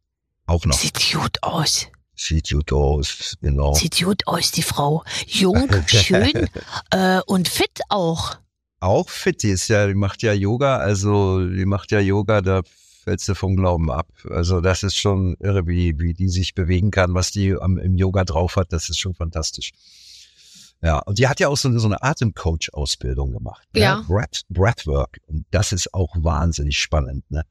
auch noch. Sieht gut aus. Sieht gut aus, genau. Sieht gut aus, die Frau. Jung, schön äh, und fit auch. Auch fit, die ist ja, die macht ja Yoga, also die macht ja Yoga, da fällst du vom Glauben ab. Also das ist schon irre, wie, wie die sich bewegen kann, was die am, im Yoga drauf hat, das ist schon fantastisch. Ja, und die hat ja auch so eine, so eine Atemcoach-Ausbildung gemacht. Ne? Ja. Breath, Breathwork. Und das ist auch wahnsinnig spannend. Ne?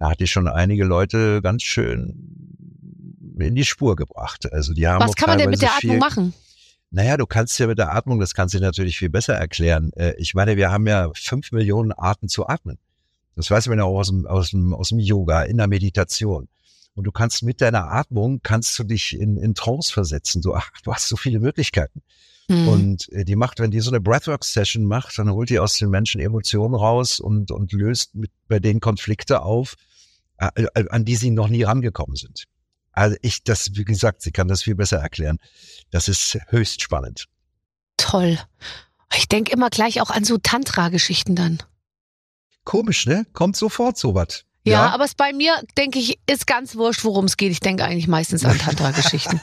Da hat die schon einige Leute ganz schön in die Spur gebracht. Also die haben Was kann man denn mit der Atmung viel- machen? naja, du kannst ja mit der Atmung, das kannst du natürlich viel besser erklären. Äh, Ich meine, wir haben ja fünf Millionen Arten zu atmen. Das weiß man ja auch aus dem, aus dem, aus dem Yoga, in der Meditation. Und du kannst mit deiner Atmung, kannst du dich in, in Trance versetzen. Du, ach, du hast so viele Möglichkeiten. Hm. Und äh, die macht, wenn die so eine Breathwork-Session macht, dann holt die aus den Menschen Emotionen raus und, und löst mit, bei denen Konflikte auf, äh, äh, an die sie noch nie rangekommen sind. Also ich, das, wie gesagt, sie kann das viel besser erklären. Das ist höchst spannend. Toll. Ich denke immer gleich auch an so Tantra-Geschichten dann. Komisch, ne? Kommt sofort sowas. Ja, aber es bei mir, denke ich, ist ganz wurscht, worum es geht. Ich denke eigentlich meistens an Tantra-Geschichten.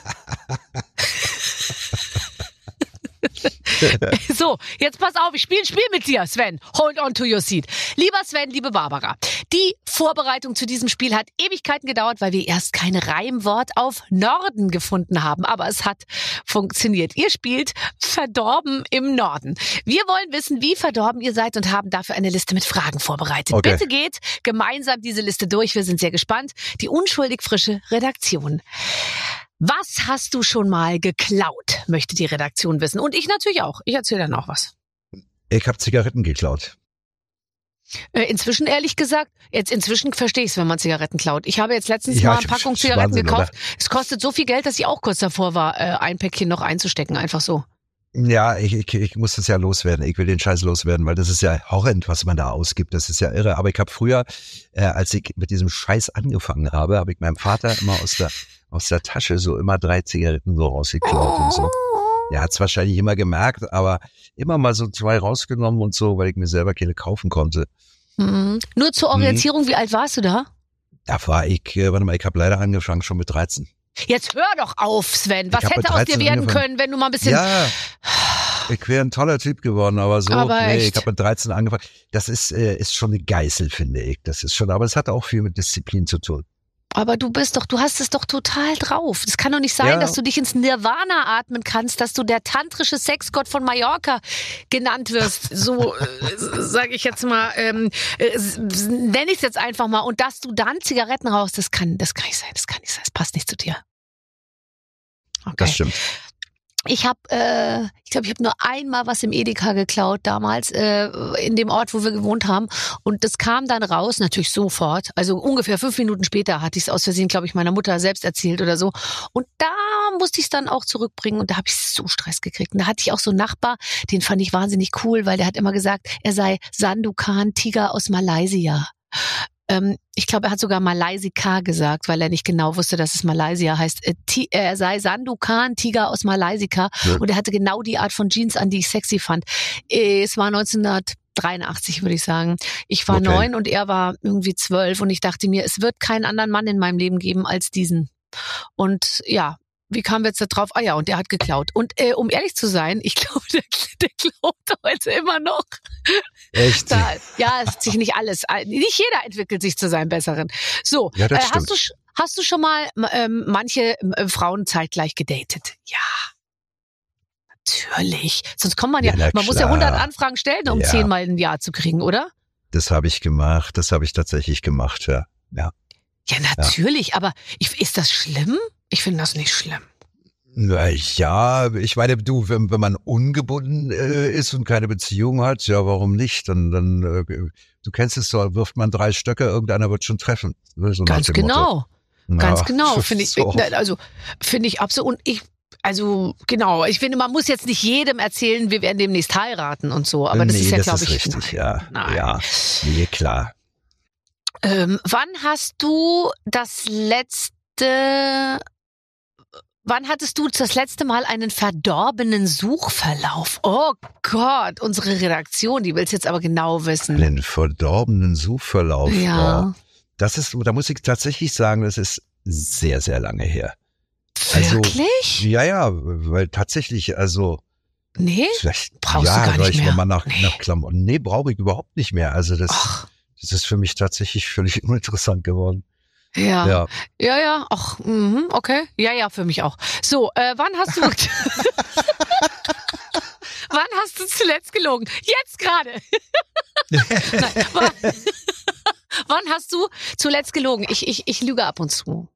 so, jetzt pass auf, ich spiele ein Spiel mit dir, Sven. Hold on to your seat. Lieber Sven, liebe Barbara, die Vorbereitung zu diesem Spiel hat Ewigkeiten gedauert, weil wir erst kein Reimwort auf Norden gefunden haben. Aber es hat funktioniert. Ihr spielt verdorben im Norden. Wir wollen wissen, wie verdorben ihr seid und haben dafür eine Liste mit Fragen vorbereitet. Okay. Bitte geht gemeinsam diese Liste durch. Wir sind sehr gespannt. Die unschuldig frische Redaktion. Was hast du schon mal geklaut, möchte die Redaktion wissen. Und ich natürlich auch. Ich erzähle dann auch was. Ich habe Zigaretten geklaut. Äh, Inzwischen, ehrlich gesagt, jetzt inzwischen verstehe ich es, wenn man Zigaretten klaut. Ich habe jetzt letztens Ja, mal eine Packung Zigaretten Wahnsinn, gekauft. Es kostet so viel Geld, dass ich auch kurz davor war, äh, ein Päckchen noch einzustecken. Einfach so. Ja, ich, ich, ich muss das ja loswerden. Ich will den Scheiß loswerden, weil das ist ja horrend, was man da ausgibt. Das ist ja irre. Aber ich habe früher, äh, als ich mit diesem Scheiß angefangen habe, habe ich meinem Vater immer aus der aus der Tasche so immer drei Zigaretten so rausgeklaut und so. Er hat's wahrscheinlich immer gemerkt, aber immer mal so zwei rausgenommen und so, weil ich mir selber keine kaufen konnte. Mhm. Nur zur Orientierung, wie alt warst du da? Da war ich, äh, warte mal, ich habe leider angefangen schon mit 13. Jetzt hör doch auf, Sven. Was hätte aus dir 13 werden angefangen. können, wenn du mal ein bisschen. Ja, ich wäre ein toller Typ geworden, aber so, Aber nee, ich habe mit 13 angefangen. Das ist, äh, ist schon eine Geißel, finde ich. Das ist schon, aber es hat auch viel mit Disziplin zu tun. Aber du bist doch, du hast es doch total drauf. Es kann doch nicht sein, Ja. dass du dich ins Nirvana atmen kannst, dass du der tantrische Sexgott von Mallorca genannt wirst. So äh, sage ich jetzt mal, ähm, äh, nenne ich es jetzt einfach mal. Und dass du dann Zigaretten rauchst, das kann, das kann nicht sein. Das kann nicht sein. Das passt nicht zu dir. Okay. Das stimmt. Ich habe, äh, ich glaube, ich habe nur einmal was im Edeka geklaut damals äh, in dem Ort, wo wir gewohnt haben. Und das kam dann raus, natürlich sofort. Also ungefähr fünf Minuten später hatte ich es aus Versehen, glaube ich, meiner Mutter selbst erzählt oder so. Und da musste ich es dann auch zurückbringen und da habe ich so Stress gekriegt. Und da hatte ich auch so einen Nachbar, den fand ich wahnsinnig cool, weil der hat immer gesagt, er sei Sandukan Tiger aus Malaysia. Ähm, ich glaube, er hat sogar Malaysika gesagt, weil er nicht genau wusste, dass es Malaysia heißt. Äh, Ti- er sei Sandukan, Tiger aus Malaysika. Ja. Und er hatte genau die Art von Jeans an, die ich sexy fand. Äh, Es war 1983, würde ich sagen. Ich war Okay. neun und er war irgendwie zwölf und ich dachte mir, es wird keinen anderen Mann in meinem Leben geben als diesen. Und ja, wie kamen wir jetzt da drauf? Ah ja, und der hat geklaut. Und äh, um ehrlich zu sein, ich glaube, der, der klaut heute immer noch. Echt? Da, ja, es hat sich nicht alles, nicht jeder entwickelt sich zu seinem Besseren. So, Ja, das äh, hast du hast du schon mal ähm, manche äh, Frauen zeitgleich gedatet? Ja. Natürlich. Sonst kommt man ja, Ja, man muss ja klar. 100 Anfragen stellen, um Ja. zehnmal ein Ja zu kriegen, oder? Das habe ich gemacht. Das habe ich tatsächlich gemacht, ja. Ja. Ja, natürlich, aber ich, ist das schlimm? Ich finde das nicht schlimm. Na Ja, ich meine, du, wenn, wenn man ungebunden äh, ist und keine Beziehung hat, ja, warum nicht? Dann, dann, äh, du kennst es so, wirft man drei Stöcke, irgendeiner wird schon treffen. Ne, So nach Ganz genau. Ganz Ja, genau, finde ich. so. Also finde ich absolut. Und ich, also genau, ich finde, man muss jetzt nicht jedem erzählen, wir werden demnächst heiraten und so. Aber das nee, ist ja, glaube ich. richtig, ja. Nein. Ja, nee, klar. Ähm, wann hast du das letzte, wann hattest du das letzte Mal einen verdorbenen Suchverlauf? Oh Gott, unsere Redaktion, die will es jetzt aber genau wissen. Einen verdorbenen Suchverlauf. Ja, Oh, Das ist, da muss ich tatsächlich sagen, das ist sehr, sehr lange her. Also, wirklich? Ja, ja, weil tatsächlich, also, Nee? vielleicht, Brauchst du ja, gar weil nicht ich mehr. mal nach, Nee. nach Klamotten. Nee, brauche ich überhaupt nicht mehr. Also, das, Ach, das ist für mich tatsächlich völlig uninteressant geworden. ja. Ja. Ja, ja, ach, mhm, okay. Ja, ja, für mich auch. So, äh, wann hast du. wann hast du zuletzt gelogen? Jetzt gerade. Nein, wann, wann hast du zuletzt gelogen? Ich, ich, ich lüge ab und zu.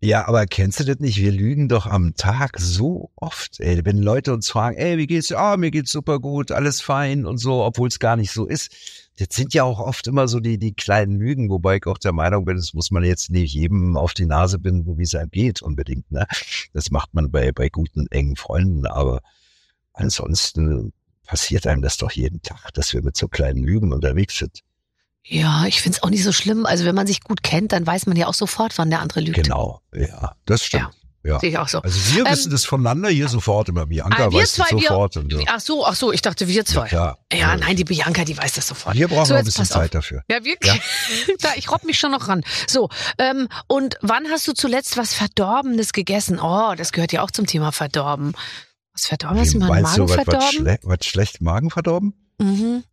Ja, aber kennst du das nicht? Wir lügen doch am Tag so oft. Ey, wenn Leute uns fragen, ey, wie geht's? Ah, mir geht's super gut, alles fein und so, obwohl es gar nicht so ist. Das sind ja auch oft immer so die, die kleinen Lügen, wobei ich auch der Meinung bin, das muss man jetzt nicht jedem auf die Nase binden, wie es einem geht, unbedingt. Ne? Das macht man bei, bei guten, engen Freunden, aber ansonsten passiert einem das doch jeden Tag, dass wir mit so kleinen Lügen unterwegs sind. Ja, ich find's auch nicht so schlimm. Also wenn man sich gut kennt, dann weiß man ja auch sofort, wann der andere lügt. Genau, ja, das stimmt. Ja. Sehe ich auch so. Also wir Ähm, wissen das voneinander hier sofort immer. Bianca Ah, wir weiß das zwei, wir- sofort. und so. Ach so, ach so, ich dachte wir zwei. klar. Ja, nein, die Bianca, die weiß das sofort. Wir brauchen so, noch ein bisschen pass auf. Zeit dafür. Ja, wirklich. da, ich robb mich schon noch ran. So, ähm, und wann hast du zuletzt was Verdorbenes gegessen? Oh, das gehört ja auch zum Thema verdorben. Was verdorben? Hast du mal einen Meinst du, Magen was, was, verdorben? schle was schlecht Magen verdorben? Mhm.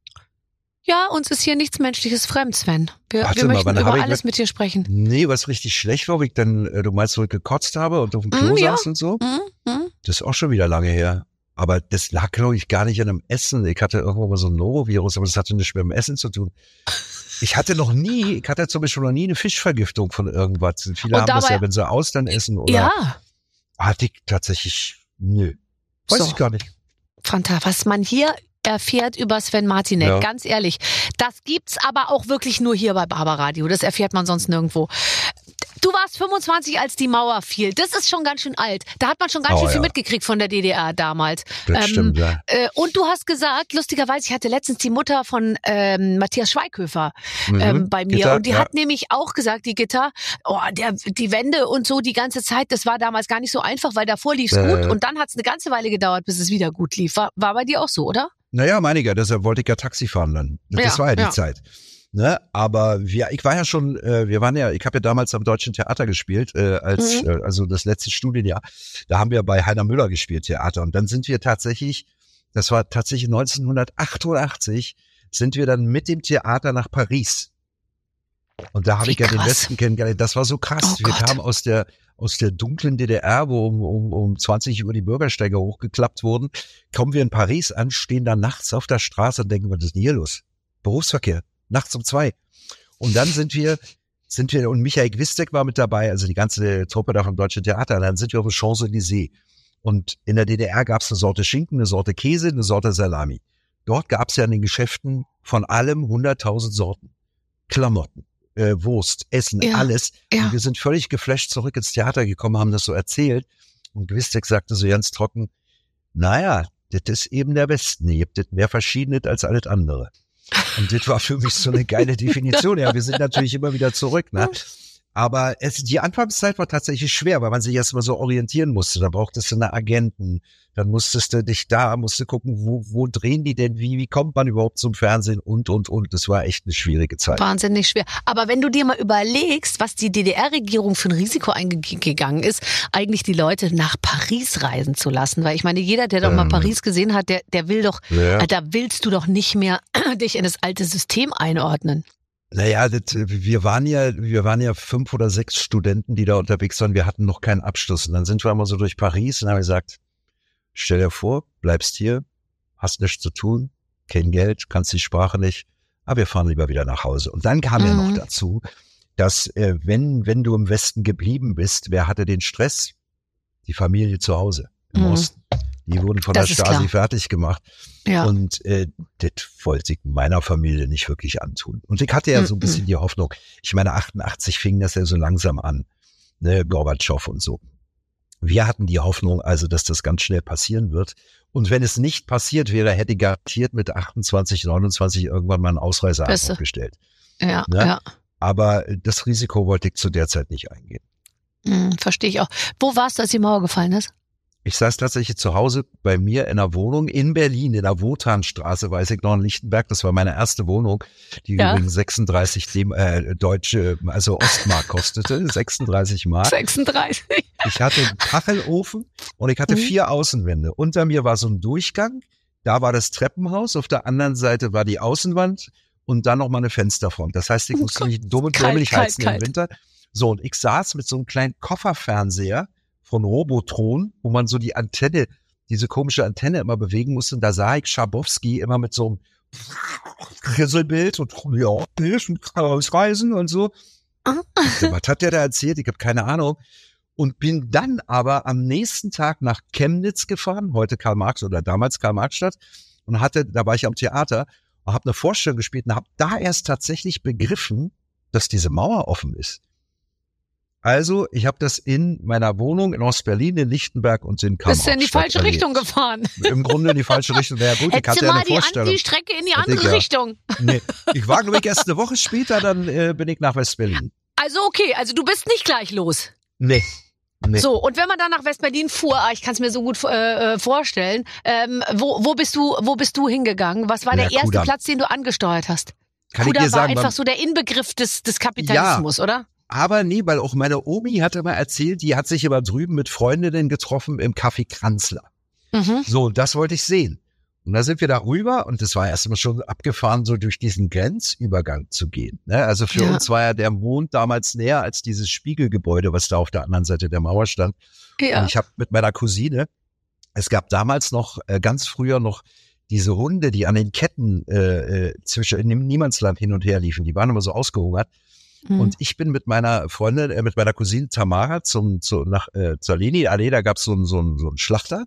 Ja, uns ist hier nichts Menschliches fremd, Sven. Wir, Warte wir mal, möchten über alles mit- mit dir sprechen. Nee, was richtig schlecht war, wie ich dann, äh, du meinst, wo ich gekotzt habe und auf dem Klo Mm, ja. saß und so? Mhm. Mhm. Das ist auch schon wieder lange her. Aber das lag, glaube ich, gar nicht an dem Essen. Ich hatte irgendwo mal so ein Norovirus, aber das hatte nichts mit dem Essen zu tun. Ich hatte noch nie, ich hatte zum Beispiel noch nie eine Fischvergiftung von irgendwas. Viele Und haben das dabei- ja, wenn sie Austern essen oder Ja, hatte ich tatsächlich, nö. Weiß So. ich gar nicht. fantastisch. Was man hier erfährt über Sven Martinek, Ja. ganz ehrlich. Das gibt's aber auch wirklich nur hier bei Barbaradio. Das erfährt man sonst nirgendwo. Du warst 25, als die Mauer fiel. Das ist schon ganz schön alt. Da hat man schon ganz Oh, schön viel ja. mitgekriegt von der DDR damals. Das Ähm, stimmt, ja. Äh, und du hast gesagt, lustigerweise, ich hatte letztens die Mutter von ähm, Matthias Schweighöfer Mhm. ähm, bei mir. Gitter, und die ja. hat nämlich auch gesagt, die Gitter, oh, der, die Wende und so die ganze Zeit, das war damals gar nicht so einfach, weil davor lief's Äh. gut und dann hat's eine ganze Weile gedauert, bis es wieder gut lief. War, war bei dir auch so, oder? Naja, ja, deshalb wollte ich ja Taxi fahren dann. Das Ja, war ja die ja. Zeit. Ne? Aber wir, ich war ja schon, äh, wir waren ja, ich habe ja damals am Deutschen Theater gespielt, äh, als Mhm. äh, also das letzte Studienjahr. Da haben wir bei Heiner Müller gespielt, Theater. Und dann sind wir tatsächlich, das war tatsächlich 1988, sind wir dann mit dem Theater nach Paris. Und da habe ich ja den. Westen kennengelernt. Das war so krass. Oh wir kamen aus der aus der dunklen DDR, wo um, um, um 20 Uhr die Bürgersteige hochgeklappt wurden, kommen wir in Paris an, stehen da nachts auf der Straße und denken, was ist denn hier los? Berufsverkehr, nachts um zwei. Und dann sind wir, sind wir, und Michael Gwistek war mit dabei, also die ganze Truppe da vom Deutschen Theater, dann sind wir auf der Champs-Élysées. Und in der DDR gab es eine Sorte Schinken, eine Sorte Käse, eine Sorte Salami. Dort gab es ja in den Geschäften von allem 100.000 Sorten. Klamotten, äh, Wurst, Essen, Ja, alles. ja. Und wir sind völlig geflasht zurück ins Theater gekommen, haben das so erzählt. Und Gwistek sagte so ganz trocken, naja, das ist eben der Westen. Ihr habt das mehr Verschiedenes als alles andere. Und das war für mich so eine geile Definition. Ja, wir sind natürlich immer wieder zurück, ne? Aber es, die Anfangszeit war tatsächlich schwer, weil man sich erst mal so orientieren musste. Da brauchtest du einen Agenten. Dann musstest du dich da, musst du gucken, wo, wo drehen die denn, wie, wie kommt man überhaupt zum Fernsehen und, und, und. Das war echt eine schwierige Zeit. Wahnsinnig schwer. Aber wenn du dir mal überlegst, was die DDR-Regierung für ein Risiko eingegangen ist, eigentlich die Leute nach Paris reisen zu lassen. Weil ich meine, jeder, der doch mal Ähm. Paris gesehen hat, der, der will doch, Ja. da willst du doch nicht mehr dich in das alte System einordnen. Naja, das, wir waren ja, wir waren ja fünf oder sechs Studenten, die da unterwegs waren. Wir hatten noch keinen Abschluss. Und dann sind wir einmal so durch Paris und haben gesagt, stell dir vor, bleibst hier, hast nichts zu tun, kein Geld, kannst die Sprache nicht, aber wir fahren lieber wieder nach Hause. Und dann kam ja Mhm. noch dazu, dass äh, wenn, wenn du im Westen geblieben bist, wer hatte den Stress? Die Familie zu Hause im Mhm. Osten. Die wurden von Das der Stasi klar. fertig gemacht. Ja. Und äh, das wollte ich meiner Familie nicht wirklich antun. Und ich hatte ja so ein bisschen die Hoffnung, ich meine, 88 fing das ja so langsam an, ne, Gorbatschow und so. Wir hatten die Hoffnung also, dass das ganz schnell passieren wird. Und wenn es nicht passiert wäre, hätte ich garantiert mit 28, 29 irgendwann mal einen Ausreiseantrag gestellt. ja, ne? ja. Aber das Risiko wollte ich zu der Zeit nicht eingehen. Hm, Verstehe ich auch. Wo warst du, als die Mauer gefallen ist? Ich saß tatsächlich zu Hause bei mir in einer Wohnung in Berlin, in der Wotanstraße, weiß ich noch, in Lichtenberg. Das war meine erste Wohnung, die Ja. übrigens 36 dem, äh, deutsche, also Ostmark kostete, 36 Mark. 36. Ich hatte einen Kachelofen und ich hatte Mhm. vier Außenwände. Unter mir war so ein Durchgang, da war das Treppenhaus, auf der anderen Seite war die Außenwand und dann noch mal eine Fensterfront. Das heißt, ich Oh musste Gott. mich dumm und dämlich heizen kalt. im Winter. So, und ich saß mit so einem kleinen Kofferfernseher von Robotron, wo man so die Antenne, diese komische Antenne immer bewegen musste. Und da sah ich Schabowski immer mit so einem Krisselbild und ja, ich und Reisen und so. Was hat der da erzählt? Ich habe keine Ahnung. Und bin dann aber am nächsten Tag nach Chemnitz gefahren, heute Karl Marx oder damals Karl Marxstadt, und hatte, da war ich am Theater, und habe eine Vorstellung gespielt und habe da erst tatsächlich begriffen, dass diese Mauer offen ist. Also, ich habe das in meiner Wohnung in Ostberlin, in Lichtenberg und in Karl Bist du in die falsche erlebt. Richtung gefahren? Im Grunde in die falsche Richtung. Naja gut, ich hatte ja mal eine die, Vorstellung. die Strecke in die Hätte ich andere ja. Richtung. Nee, ich war, glaube ich, erst eine Woche später, dann äh, bin ich nach Westberlin. Also okay, also du bist nicht gleich los. Nee. Nee. So, und wenn man dann nach West-Berlin fuhr, ah, ich kann es mir so gut äh, äh, vorstellen, ähm, wo, wo, bist du, wo bist du hingegangen? Was war Ja, der erste Kudamm. Platz, den du angesteuert hast? Kann Kudamm ich dir war sagen, einfach beim- so der Inbegriff des, des Kapitalismus, oder? Aber nee, weil auch meine Omi hatte mal erzählt, die hat sich immer drüben mit Freundinnen getroffen im Café Kranzler. Mhm. So, und das wollte ich sehen. Und da sind wir da rüber und es war erstmal schon abgefahren, so durch diesen Grenzübergang zu gehen. Ne? Also für Ja. uns war ja der Mond damals näher als dieses Spiegelgebäude, was da auf der anderen Seite der Mauer stand. Und Ja. ich habe mit meiner Cousine, es gab damals noch, äh, ganz früher noch diese Hunde, die an den Ketten äh, äh, zwischen in dem Niemandsland hin und her liefen, die waren immer so ausgehungert. Mhm. Und ich bin mit meiner Freundin, äh, mit meiner Cousine Tamara zum, zu, nach äh, zur Leni-Allee, da gab's so einen so einen- so einen Schlachter.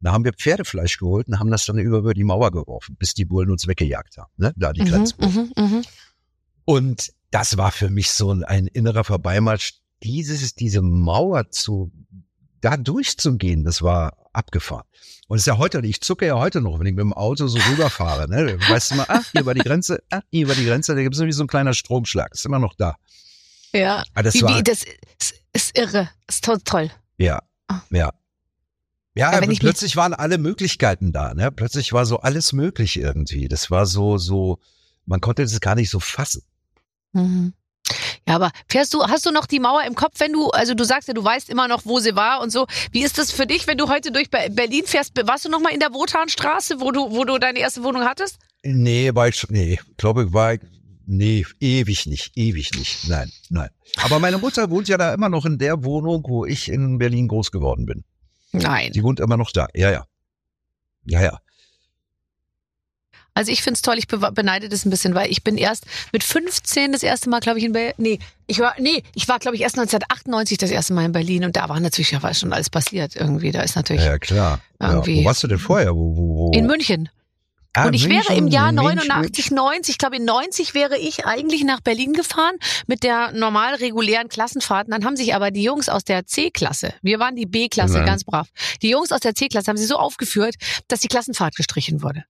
Da haben wir Pferdefleisch geholt und haben das dann über, über die Mauer geworfen, bis die Bullen uns weggejagt haben, ne? da die mhm, Grenzburg. mhm, mhm. Und das war für mich so ein, ein innerer Vorbeimarsch, dieses, diese Mauer zu, da durchzugehen, das war abgefahren. Und es ist ja heute, ich zucke ja heute noch, wenn ich mit dem Auto so rüberfahre, ne? Weißt du mal, ah, hier über die Grenze, ah, hier über die Grenze, da gibt es irgendwie so ein kleiner Stromschlag, ist immer noch da. Ja. Ah, das wie, war, wie, das ist, ist irre. Ist to toll. ja, Ah. ja. Ja, Ja, plötzlich waren alle Möglichkeiten da, ne? Plötzlich war so alles möglich irgendwie. Das war so, so, man konnte das gar nicht so fassen. Mhm. Ja, aber fährst du, hast du noch die Mauer im Kopf, wenn du, also du sagst ja, du weißt immer noch, wo sie war und so. Wie ist das für dich, wenn du heute durch Be- Berlin fährst? Warst du noch mal in der Wotanstraße, wo du, wo du deine erste Wohnung hattest? Nee, war ich nee, glaube ich, war ich, nee, ewig nicht, ewig nicht, nein, nein. Aber meine Mutter wohnt ja da immer noch in der Wohnung, wo ich in Berlin groß geworden bin. Nein. Die wohnt immer noch da, ja, ja. Ja, ja. Also ich find's toll, ich be beneide das ein bisschen, weil ich bin erst mit 15 das erste Mal, glaube ich, in Berlin. Nee, ich war, nee, ich war, glaube ich, erst 1998 das erste Mal in Berlin und da war natürlich ja war schon alles passiert irgendwie. Da ist natürlich Ja, klar. Ja. Irgendwie- Wo warst du denn vorher? Wo, wo, wo? in München. Ah, und ich wäre im München, Jahr München. 89, 90, ich glaube in 90 wäre ich eigentlich nach Berlin gefahren mit der normal regulären Klassenfahrt. Und Dann haben sich aber die Jungs aus der C-Klasse, wir waren die B-Klasse, Ja. ganz brav. Die Jungs aus der C-Klasse haben sie so aufgeführt, dass die Klassenfahrt gestrichen wurde.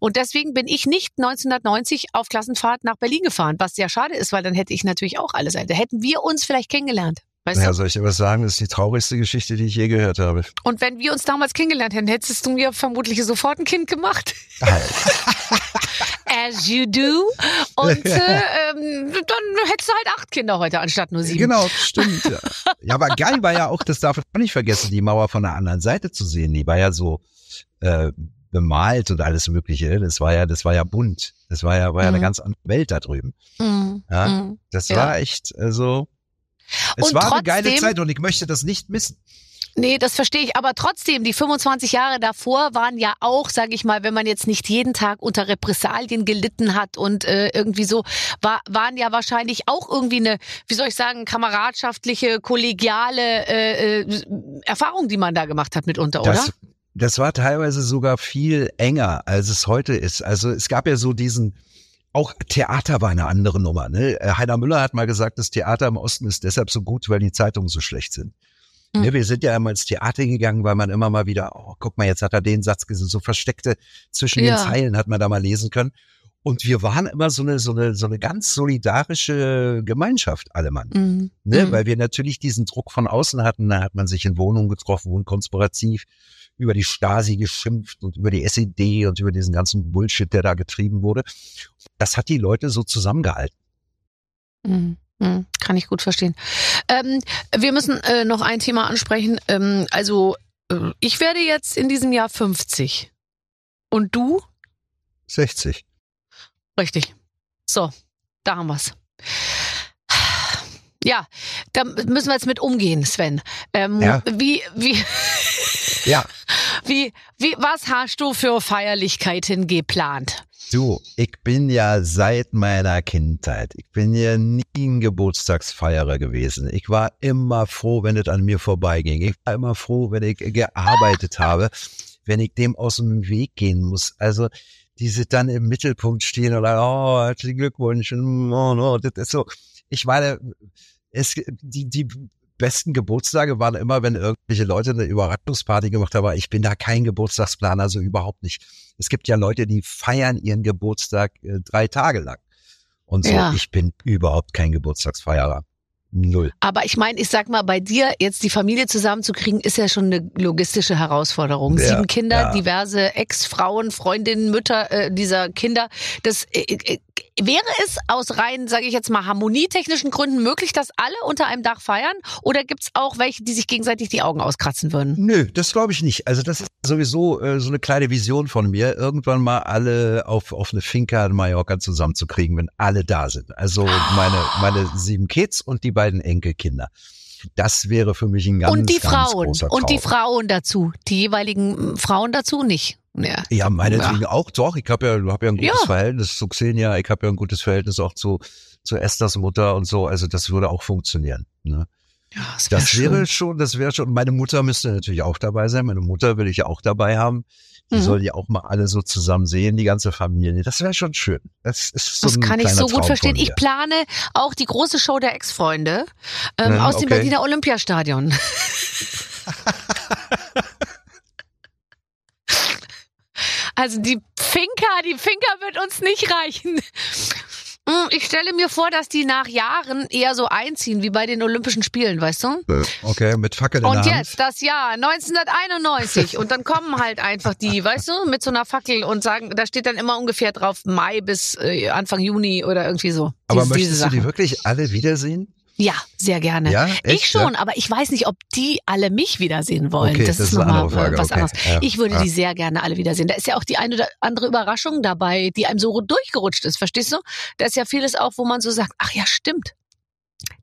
Und deswegen bin ich nicht 1990 auf Klassenfahrt nach Berlin gefahren, was sehr schade ist, weil dann hätte ich natürlich auch alles. Da hätten wir uns vielleicht kennengelernt. Weißt Ja, du? soll ich dir was sagen? Das ist die traurigste Geschichte, die ich je gehört habe. Und wenn wir uns damals kennengelernt hätten, hättest du mir vermutlich sofort ein Kind gemacht. As you do. Und äh, ähm, dann hättest du halt acht Kinder heute anstatt nur sieben. Genau, stimmt. Ja. ja, aber geil war ja auch, das darf man nicht vergessen, die Mauer von der anderen Seite zu sehen. Die war ja so äh, bemalt und alles Mögliche. Das war ja, das war ja bunt. Das war ja, war ja eine Mhm. ganz andere Welt da drüben. Mhm. Ja. Mhm. Das Ja. war echt, also es Und war eine geile trotzdem- Zeit und ich möchte das nicht missen. Nee, das verstehe ich. Aber trotzdem, die 25 Jahre davor waren ja auch, sage ich mal, wenn man jetzt nicht jeden Tag unter Repressalien gelitten hat und äh, irgendwie so, war, waren ja wahrscheinlich auch irgendwie eine, wie soll ich sagen, kameradschaftliche, kollegiale äh, äh, Erfahrung, die man da gemacht hat mitunter, oder? Das, war teilweise sogar viel enger, als es heute ist. Also es gab ja so diesen, auch Theater war eine andere Nummer. Ne? Äh, Heiner Müller hat mal gesagt, das Theater im Osten ist deshalb so gut, weil die Zeitungen so schlecht sind. Mhm. Ne, wir sind ja immer ins Theater gegangen, weil man immer mal wieder, oh, guck mal, jetzt hat er den Satz gesagt, so versteckte zwischen Ja. den Zeilen hat man da mal lesen können. Und wir waren immer so eine, so eine, so eine ganz solidarische Gemeinschaft, alle Mann. Mhm. Ne? Mhm. Weil wir natürlich diesen Druck von außen hatten. Da hat man sich in Wohnungen getroffen, wohnkonspirativ, über die Stasi geschimpft und über die SED und über diesen ganzen Bullshit, der da getrieben wurde. Das hat die Leute so zusammengehalten. Mhm. Mhm. Kann ich gut verstehen. Ähm, wir müssen äh, noch ein Thema ansprechen. Ähm, also, äh, ich werde jetzt in diesem Jahr 50. Und du? 60. Richtig. So, da haben wir's. Ja, da müssen wir jetzt mit umgehen, Sven. Ähm, Ja. Wie, wie, Ja, wie, wie, was hast du für Feierlichkeiten geplant? du, ich bin ja seit meiner Kindheit, ich bin ja nie ein Geburtstagsfeierer gewesen. Ich war immer froh, wenn es an mir vorbeiging. Ich war immer froh, wenn ich gearbeitet habe, wenn ich dem aus dem Weg gehen muss. Also, diese dann im Mittelpunkt stehen oder, oh, herzlichen Glückwunsch. und, Oh, no, das ist so. Ich meine, es, die, die besten Geburtstage waren immer, wenn irgendwelche Leute eine Überraschungsparty gemacht haben. Aber ich bin da kein Geburtstagsplaner, so überhaupt nicht. Es gibt ja Leute, die feiern ihren Geburtstag äh, drei Tage lang. Und so, Ja. ich bin überhaupt kein Geburtstagsfeierer. Null. Aber ich meine, ich sag mal, bei dir jetzt die Familie zusammenzukriegen, ist ja schon eine logistische Herausforderung. Ja, Sieben Kinder, ja. diverse Ex-Frauen, Freundinnen, Mütter äh, dieser Kinder. Das äh, äh, wäre es aus rein, sage ich jetzt mal, harmonietechnischen Gründen möglich, dass alle unter einem Dach feiern? Oder gibt's auch welche, die sich gegenseitig die Augen auskratzen würden? Nö, das glaube ich nicht. Also das ist sowieso äh, so eine kleine Vision von mir, irgendwann mal alle auf, auf eine Finca in Mallorca zusammenzukriegen, wenn alle da sind. Also meine, meine sieben Kids und die beiden Enkelkinder. Das wäre für mich ein ganz, und die ganz Frauen großer und die Traum. Frauen dazu, die jeweiligen Frauen dazu nicht. Ja. Ja, meinetwegen auch doch. Ich habe ja, hab ja ein gutes Ja. Verhältnis zu Xenia. Ich habe ja ein gutes Verhältnis auch zu, zu Esthers Mutter und so. Also das würde auch funktionieren. Ne? Ja, das wär Das wäre schon, das wäre schon. Meine Mutter müsste natürlich auch dabei sein. Meine Mutter will ich ja auch dabei haben. Die Mhm. soll die auch mal alle so zusammen sehen, die ganze Familie. Das wäre schon schön. Das ist so Das kann ich so gut Traum verstehen. Ich plane auch die große Show der Ex-Freunde ähm, Ja, aus dem okay. Berliner Olympiastadion. Also die Finca, die Finca wird uns nicht reichen. Hm, Ich stelle mir vor, dass die nach Jahren eher so einziehen wie bei den Olympischen Spielen, weißt du? Okay, mit Fackel in Und jetzt das Jahr 1991 und dann kommen halt einfach die, weißt du, mit so einer Fackel und sagen, da steht dann immer ungefähr drauf Mai bis äh, Anfang Juni oder irgendwie so. Aber Diese- diese möchtest du die wirklich alle wiedersehen? Ja, sehr gerne. Ja, ich echt, schon, ja? aber ich weiß nicht, ob die alle mich wiedersehen wollen. Okay, das, das ist nochmal was okay, anderes. ja, ich würde die sehr gerne alle wiedersehen. Da ist ja auch die eine oder andere Überraschung dabei, die einem so durchgerutscht ist, verstehst du? Da ist ja vieles auch, wo man so sagt, ach ja, stimmt.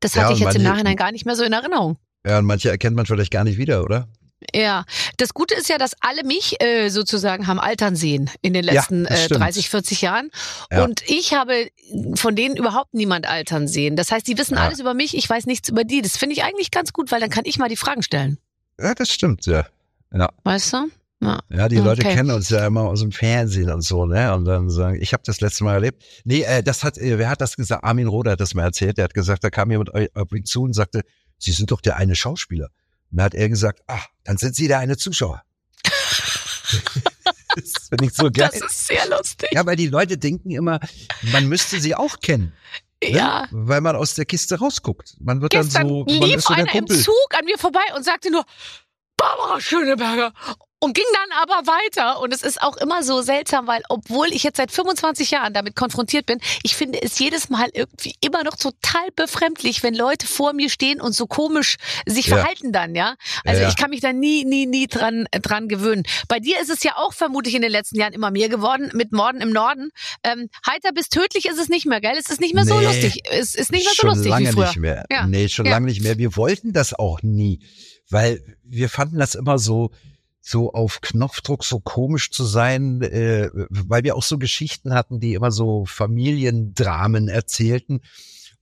Das hatte ich jetzt im manche- Nachhinein gar nicht mehr so in Erinnerung. Ja, und manche erkennt man vielleicht gar nicht wieder, oder? Ja, das Gute ist ja, dass alle mich äh, sozusagen haben altern sehen in den Ja, letzten das äh, stimmt. 30, 40 Jahren. Ja. Und ich habe von denen überhaupt niemand altern sehen. Das heißt, die wissen Ja. alles über mich, ich weiß nichts über die. Das finde ich eigentlich ganz gut, weil dann kann ich mal die Fragen stellen. Ja, das stimmt, ja. Ja, Weißt du? Ja. ja die Leute Okay. kennen uns ja immer aus dem Fernsehen und so, ne? Und dann sagen, ich habe das letzte Mal erlebt. Nee, äh, das hat, äh, wer hat das gesagt? Armin Roder hat das mal erzählt. Der hat gesagt, da kam jemand eu- auf ihn zu und sagte, Sie sind doch der eine Schauspieler. Und dann hat er gesagt, ah, dann sind Sie der eine Zuschauer. das finde ich so geil. Das ist sehr lustig. Ja, weil die Leute denken immer, man müsste sie auch kennen. Ne? Ja. Weil man aus der Kiste rausguckt. Man wird Gestern dann so, man lief ist so einer im. Zug an mir vorbei und sagte nur, Barbara Schöneberger. Und ging dann aber weiter. Und es ist auch immer so seltsam, weil obwohl ich jetzt seit 25 Jahren damit konfrontiert bin, ich finde es jedes Mal irgendwie immer noch total befremdlich, wenn Leute vor mir stehen und so komisch sich Ja. verhalten dann, ja. Also Ja, ich kann mich da nie, nie, nie dran, dran gewöhnen. Bei dir ist es ja auch vermutlich in den letzten Jahren immer mehr geworden mit Morden im Norden. Ähm, heiter bis tödlich ist es nicht mehr, gell? Es ist nicht mehr so Nee. lustig. Es ist nicht mehr so schon lustig lange wie früher. nicht mehr. Ja. Nee, schon lange nicht mehr. Wir wollten das auch nie, weil wir fanden das immer so, so auf Knopfdruck so komisch zu sein, äh, weil wir auch so Geschichten hatten, die immer so Familiendramen erzählten.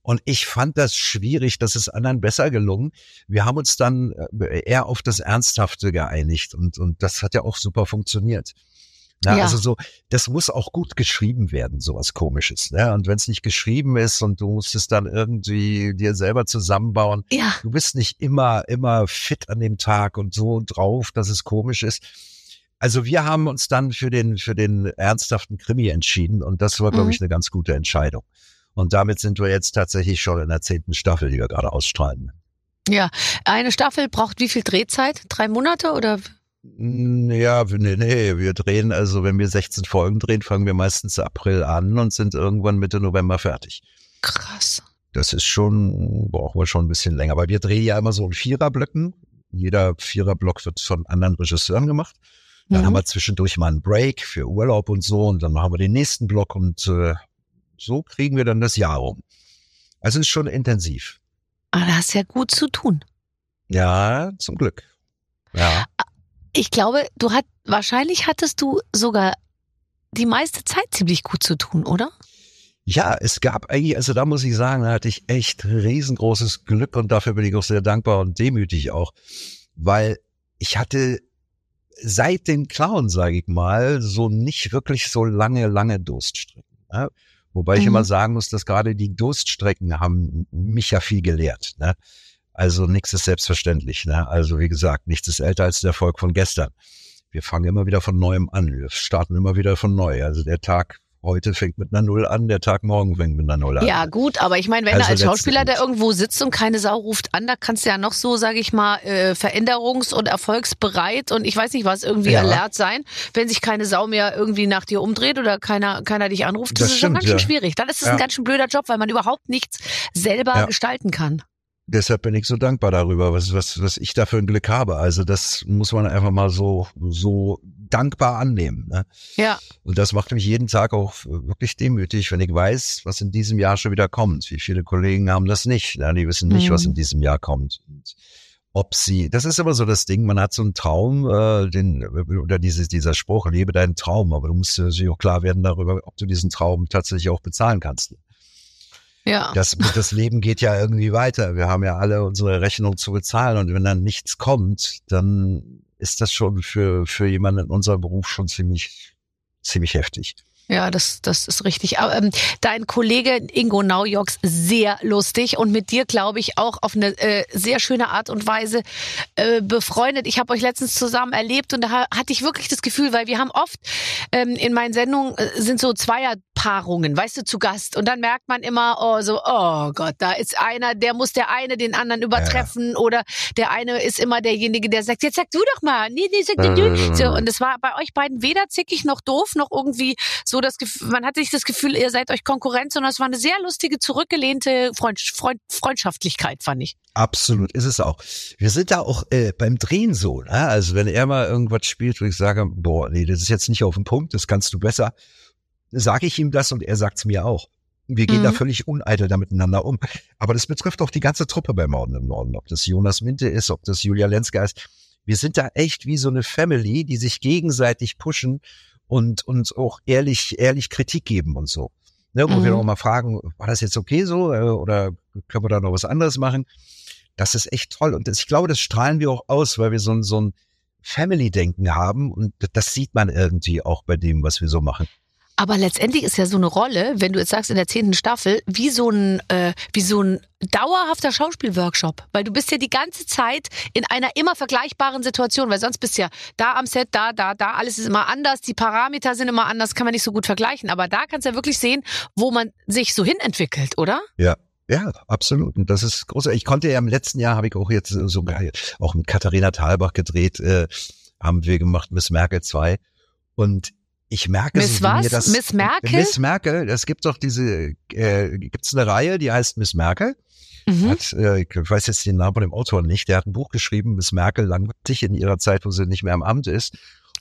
Und ich fand das schwierig, das ist anderen besser gelungen. Wir haben uns dann äh, eher auf das Ernsthafte geeinigt und, und das hat ja auch super funktioniert. Na, Ja. Also so, das muss auch gut geschrieben werden, sowas komisches. Ne? Und wenn es nicht geschrieben ist und du musst es dann irgendwie dir selber zusammenbauen, Ja. du bist nicht immer, immer fit an dem Tag und so drauf, dass es komisch ist. Also wir haben uns dann für den, für den ernsthaften Krimi entschieden und das war, glaube Mhm. ich, eine ganz gute Entscheidung. Und damit sind wir jetzt tatsächlich schon in der zehnten Staffel, die wir gerade ausstrahlen. Ja, eine Staffel braucht wie viel Drehzeit? Drei Monate oder? Ja, nee, nee, wir drehen, also wenn wir 16 Folgen drehen, fangen wir meistens April an und sind irgendwann Mitte November fertig. Krass. Das ist schon, brauchen wir schon ein bisschen länger, weil wir drehen ja immer so in Viererblöcken. Jeder Viererblock wird von anderen Regisseuren gemacht. Dann Mhm. haben wir zwischendurch mal einen Break für Urlaub und so und dann machen wir den nächsten Block und äh, so kriegen wir dann das Jahr rum. Also ist schon intensiv. Ah, da hast ja gut zu tun. Ja, zum Glück. Ja. Ich glaube, du hat, wahrscheinlich hattest du sogar die meiste Zeit ziemlich gut zu tun, oder? Ja, es gab eigentlich, also da muss ich sagen, da hatte ich echt riesengroßes Glück und dafür bin ich auch sehr dankbar und demütig auch, weil ich hatte seit den Clown, sage ich mal, so nicht wirklich so lange, lange Durststrecken. Ne? Wobei ich Mhm. immer sagen muss, dass gerade die Durststrecken haben mich ja viel gelehrt. Ne? Also nichts ist selbstverständlich. Ne? Also wie gesagt, nichts ist älter als der Erfolg von gestern. Wir fangen immer wieder von neuem an. Wir starten immer wieder von neu. Also der Tag heute fängt mit einer Null an, der Tag morgen fängt mit einer Null an. Ja, gut, aber ich meine, wenn Also du als Schauspieler da irgendwo sitzt und keine Sau ruft an, da kannst du ja noch so, sage ich mal, äh, veränderungs- und erfolgsbereit und ich weiß nicht was, irgendwie Ja. alert sein, wenn sich keine Sau mehr irgendwie nach dir umdreht oder keiner, keiner dich anruft. Das, Das ist schon stimmt, ganz schön ja. schwierig. Dann ist es Ja. ein ganz schön blöder Job, weil man überhaupt nichts selber gestalten kann. Deshalb bin ich so dankbar darüber, was, was, was ich da für ein Glück habe. Also das muss man einfach mal so, so dankbar annehmen. Ne? Ja. Und das macht mich jeden Tag auch wirklich demütig, wenn ich weiß, was in diesem Jahr schon wieder kommt. Wie viele Kollegen haben das nicht? Ne? Die wissen nicht, Mhm. was in diesem Jahr kommt. Und ob sie, das ist immer so das Ding, man hat so einen Traum, äh, den, oder dieses, dieser Spruch, lebe deinen Traum, aber du musst dir auch klar werden darüber, ob du diesen Traum tatsächlich auch bezahlen kannst. Ja. Das, das Leben geht ja irgendwie weiter. Wir haben ja alle unsere Rechnung zu bezahlen und wenn dann nichts kommt, dann ist das schon für, für jemanden in unserem Beruf schon ziemlich, ziemlich heftig. Ja, das, das ist richtig. Aber, ähm, dein Kollege Ingo Naujoks, sehr lustig und mit dir, glaube ich, auch auf eine äh, sehr schöne Art und Weise äh, befreundet. Ich habe euch letztens zusammen erlebt und da ha- hatte ich wirklich das Gefühl, weil wir haben oft ähm, in meinen Sendungen äh, sind so Zweierpaarungen, weißt du, zu Gast. Und dann merkt man immer, oh, so, oh Gott, da ist einer, der muss der eine den anderen übertreffen oder der eine ist immer derjenige, der sagt, jetzt sag du doch mal, nee, nee, sag du, du. So, und es war bei euch beiden weder zickig noch doof, noch irgendwie so das Gefühl, man hatte nicht das Gefühl, ihr seid euch Konkurrenz, sondern es war eine sehr lustige, zurückgelehnte Freund, Freund, Freundschaftlichkeit, fand ich. Absolut, ist es auch. Wir sind da auch äh, beim Drehen so. Ne? Also wenn er mal irgendwas spielt, wo ich sage, boah, nee, das ist jetzt nicht auf den Punkt, das kannst du besser, sage ich ihm das und er sagt's mir auch. Wir gehen Mhm. da völlig uneitel da miteinander um. Aber das betrifft auch die ganze Truppe bei Morden im Norden. Ob das Jonas Minte ist, ob das Julia Lenska ist. Wir sind da echt wie so eine Family, die sich gegenseitig pushen und uns auch ehrlich, ehrlich Kritik geben und so. Ne, wo Mhm. wir auch mal fragen, war das jetzt okay so äh, oder können wir da noch was anderes machen? Das ist echt toll. Und das, ich glaube, das strahlen wir auch aus, weil wir so ein, so ein Family-Denken haben. Und das sieht man irgendwie auch bei dem, was wir so machen. Aber letztendlich ist ja so eine Rolle, wenn du jetzt sagst in der zehnten Staffel, wie so ein, äh, wie so ein dauerhafter Schauspielworkshop. Weil du bist ja die ganze Zeit in einer immer vergleichbaren Situation, weil sonst bist du ja da am Set, da, da, da, alles ist immer anders, die Parameter sind immer anders, kann man nicht so gut vergleichen. Aber da kannst du ja wirklich sehen, wo man sich so hin entwickelt, oder? Ja. Ja, absolut. Und das ist großartig. Ich konnte ja im letzten Jahr, habe ich auch jetzt so geil, auch mit Katharina Thalbach gedreht, äh, haben wir gemacht, Miss Merkel 2. Und ich merke, Miss so, wie mir was? das, Miss Merkel? Miss Merkel, es gibt doch diese, äh, gibt's eine Reihe, die heißt Miss Merkel. Mhm. Hat, äh, ich weiß jetzt den Namen von dem Autor nicht, der hat ein Buch geschrieben, Miss Merkel langweilig in ihrer Zeit, wo sie nicht mehr im Amt ist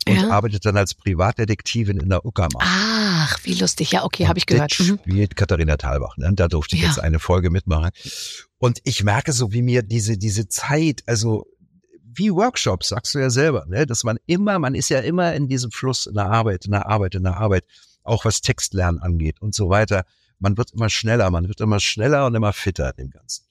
und Ja. arbeitet dann als Privatdetektivin in der Uckermark. Ach, wie lustig. Ja, okay, habe ich gehört. das Mhm. spielt Katharina Thalbach. Ne? Da durfte ich Ja. jetzt eine Folge mitmachen. Und ich merke so, wie mir diese, diese Zeit, also wie Workshops, sagst du ja selber, ne? dass man immer, man ist ja immer in diesem Fluss in der Arbeit, in der Arbeit, in der Arbeit, auch was Textlernen angeht und so weiter. Man wird immer schneller, man wird immer schneller und immer fitter in dem Ganzen.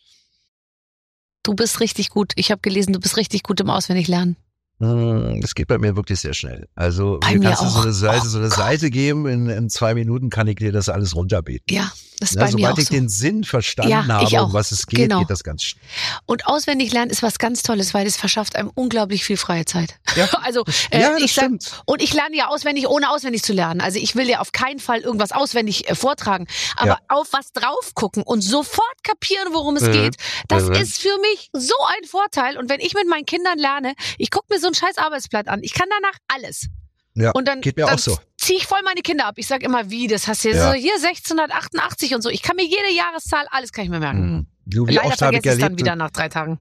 Du bist richtig gut. Ich habe gelesen, du bist richtig gut im Auswendiglernen. Hm, Das geht bei mir wirklich sehr schnell. Also Bei mir kannst du so eine Seite, Oh so eine. Seite geben, in, in zwei Minuten kann ich dir das alles runterbeten. Ja, das ist Ja, bei mir sobald auch ich so. den Sinn verstanden Ja, habe, um was es geht, Genau. geht das ganz schnell. Und auswendig lernen ist was ganz Tolles, weil es verschafft einem unglaublich viel freie Zeit. Ja. Also äh, Ja, das ich sag, stimmt. und ich lerne ja auswendig, ohne auswendig zu lernen. Also ich will ja auf keinen Fall irgendwas auswendig äh, vortragen, aber Ja. auf was drauf gucken und sofort kapieren, worum es Mhm. geht. Das Mhm. ist für mich so ein Vorteil. Und wenn ich mit meinen Kindern lerne, ich gucke mir so ein scheiß Arbeitsblatt an. Ich kann danach alles. Ja, Und dann, geht mir dann auch so. ziehe ich voll meine Kinder ab. Ich sag immer, wie, das hast du jetzt Ja. so hier 1688 und so. Ich kann mir jede Jahreszahl, alles kann ich mir merken. Mhm. Du, wie Leider oft habe ich vergesse ich es dann erlebt, wieder nach drei Tagen.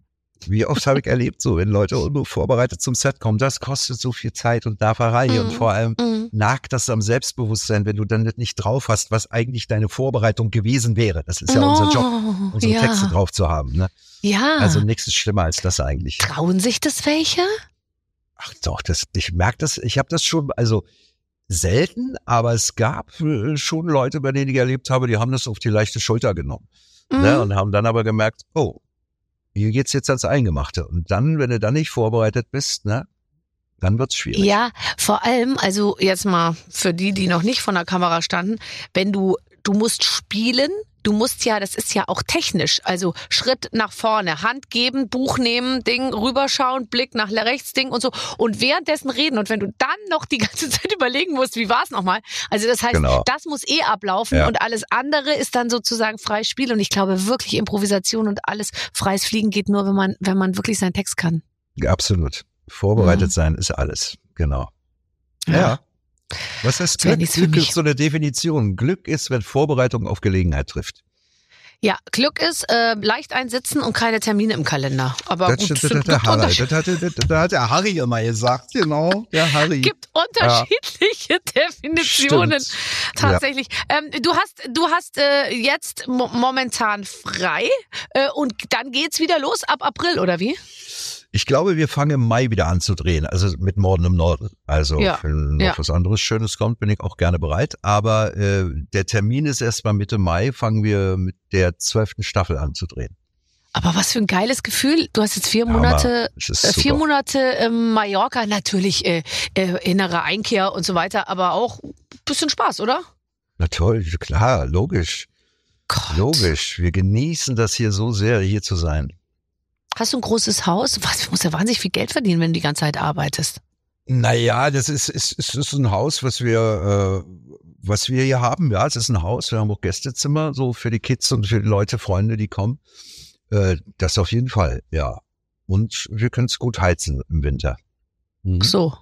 wie oft habe ich erlebt, so wenn Leute unvorbereitet zum Set kommen, das kostet so viel Zeit und Nerverei Mhm. und vor allem Mhm. nagt das am Selbstbewusstsein, wenn du dann nicht drauf hast, was eigentlich deine Vorbereitung gewesen wäre. Das ist ja unser Job, unsere ja. Texte drauf zu haben. Ne? Ja. Also nichts ist schlimmer als das eigentlich. Trauen sich das welche? Ach doch, das, ich merke das, ich habe das schon, also selten, aber es gab äh, schon Leute, bei denen ich erlebt habe, die haben das auf die leichte Schulter genommen. Ne, Mhm. und haben dann aber gemerkt, oh, hier geht's jetzt ans Eingemachte. Und dann, wenn du dann nicht vorbereitet bist, ne, dann wird's schwierig. Ja, vor allem, also jetzt mal für die, die noch nicht von der Kamera standen, wenn du, du musst spielen, du musst ja, das ist ja auch technisch, also Schritt nach vorne, Hand geben, Buch nehmen, Ding rüberschauen, Blick nach rechts, Ding und so und währenddessen reden und wenn du dann noch die ganze Zeit überlegen musst, wie war es nochmal, also das heißt, Genau. das muss eh ablaufen Ja. und alles andere ist dann sozusagen freies Spiel und ich glaube wirklich Improvisation und alles freies Fliegen geht nur, wenn man, wenn man wirklich seinen Text kann. Absolut. Vorbereitet Mhm. sein ist alles. Genau. Ja. Was heißt Das Glück? Glück mich. ist so eine Definition. Glück ist, wenn Vorbereitung auf Gelegenheit trifft. Ja, Glück ist äh, leicht einsitzen und keine Termine im Kalender. Aber Das, gut, das, es das, gibt, Harald, das, hat, das, das hat der Harry immer gesagt, genau. Der Harry. gibt unterschiedliche Definitionen. Stimmt. Tatsächlich. Ähm, du hast, du hast äh, jetzt mo momentan frei äh, und dann geht's wieder los ab April oder wie? Ich glaube, wir fangen im Mai wieder an zu drehen, also mit Morden im Norden. Also Ja, wenn noch ja. was anderes Schönes kommt, bin ich auch gerne bereit. Aber äh, der Termin ist erst mal Mitte Mai, fangen wir mit der zwölften Staffel an zu drehen. Aber was für ein geiles Gefühl. Du hast jetzt vier Hammer. Monate, äh, vier. Monate ähm, Mallorca, natürlich äh, äh, innere Einkehr und so weiter, aber auch ein bisschen Spaß, oder? Na toll, klar, logisch, Gott. logisch. Wir genießen das hier so sehr, hier zu sein. Hast du ein großes Haus? Was, du musst ja wahnsinnig viel Geld verdienen, wenn du die ganze Zeit arbeitest. Naja, das ist, ist, ist, ist ein Haus, was wir, äh, was wir hier haben. Ja, es ist ein Haus. Wir haben auch Gästezimmer, so für die Kids und für die Leute, Freunde, die kommen. Äh, das auf jeden Fall, ja. Und wir können es gut heizen im Winter. Mhm. So,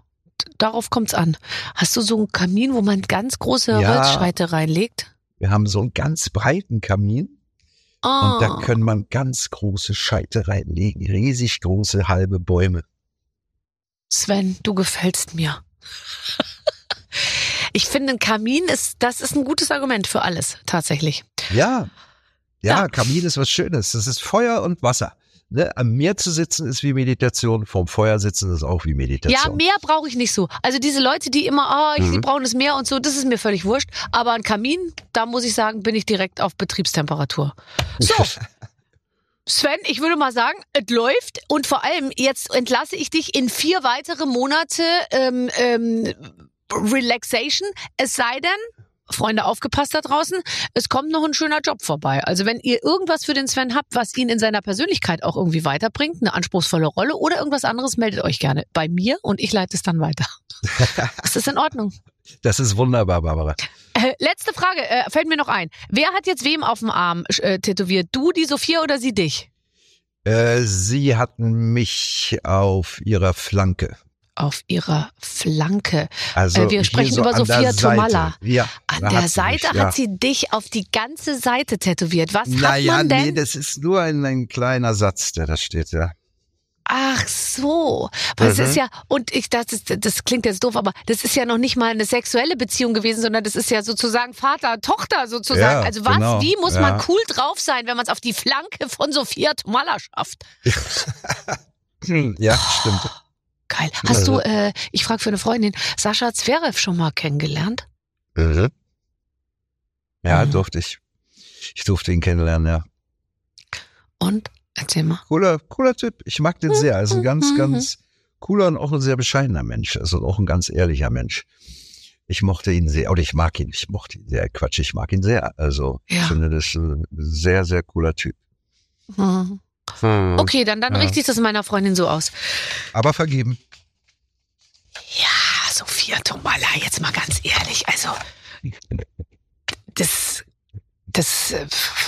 darauf kommt's an. Hast du so einen Kamin, wo man ganz große Ja. Holzscheite reinlegt? Wir haben so einen ganz breiten Kamin Ah, und da können man ganz große Scheite reinlegen. Riesig große halbe Bäume. Sven, du gefällst mir. ich finde, ein Kamin ist, das ist ein gutes Argument für alles, tatsächlich. Ja. Ja, Ja. Kamin ist was Schönes. Das ist Feuer und Wasser. Ne? Am Meer zu sitzen ist wie Meditation, vorm Feuer sitzen ist auch wie Meditation. Ja, mehr brauche ich nicht so. Also diese Leute, die immer, ah, ich, Mhm. brauchen das Meer und so, das ist mir völlig wurscht. Aber ein Kamin, da muss ich sagen, bin ich direkt auf Betriebstemperatur. So. Sven, ich würde mal sagen, es läuft und vor allem jetzt entlasse ich dich in vier weitere Monate ähm, ähm, Relaxation. Es sei denn, Freunde, aufgepasst da draußen, es kommt noch ein schöner Job vorbei. Also wenn ihr irgendwas für den Sven habt, was ihn in seiner Persönlichkeit auch irgendwie weiterbringt, eine anspruchsvolle Rolle oder irgendwas anderes, meldet euch gerne bei mir und ich leite es dann weiter. ist das in Ordnung? Das ist wunderbar, Barbara. Äh, letzte Frage, äh, fällt mir noch ein. Wer hat jetzt wem auf dem Arm äh, tätowiert? Du, die Sophia oder sie dich? Äh, Sie hatten mich auf ihrer Flanke. Auf ihrer Flanke. Also Äh, wir hier sprechen so über Sophia. Tomalla. Ja, An der hat Seite mich, ja. hat sie dich auf die ganze Seite tätowiert. Was hat Naja, man denn? nee, das ist nur ein, ein kleiner Satz, der da steht, ja. Ach so, weil es Mhm. ist ja und ich das ist, das klingt jetzt doof, aber das ist ja noch nicht mal eine sexuelle Beziehung gewesen, sondern das ist ja sozusagen Vater Tochter sozusagen. Ja, also was? genau, Wie muss man cool drauf sein, wenn man es auf die Flanke von Sophia Tomalla schafft? Ja, stimmt. Geil. Hast Also- du, äh, ich frage für eine Freundin, Sascha Zverev schon mal kennengelernt? Mhm. Ja, Mhm. durfte ich. Ich durfte ihn kennenlernen, ja. Und erzähl mal. Cooler, cooler Typ. Ich mag den sehr. Er ist ein ganz, Mhm. ganz cooler und auch ein sehr bescheidener Mensch. Also auch ein ganz ehrlicher Mensch. Ich mochte ihn sehr, oder ich mag ihn, ich mochte ihn sehr. Quatsch, ich mag ihn sehr. Also ich Ja. finde das ein sehr, sehr cooler Typ. Mhm. Okay, dann, dann Ja. richte ich das meiner Freundin so aus. Aber vergeben. Ja, Sophia Tomalla, jetzt mal ganz ehrlich, also das, das, äh,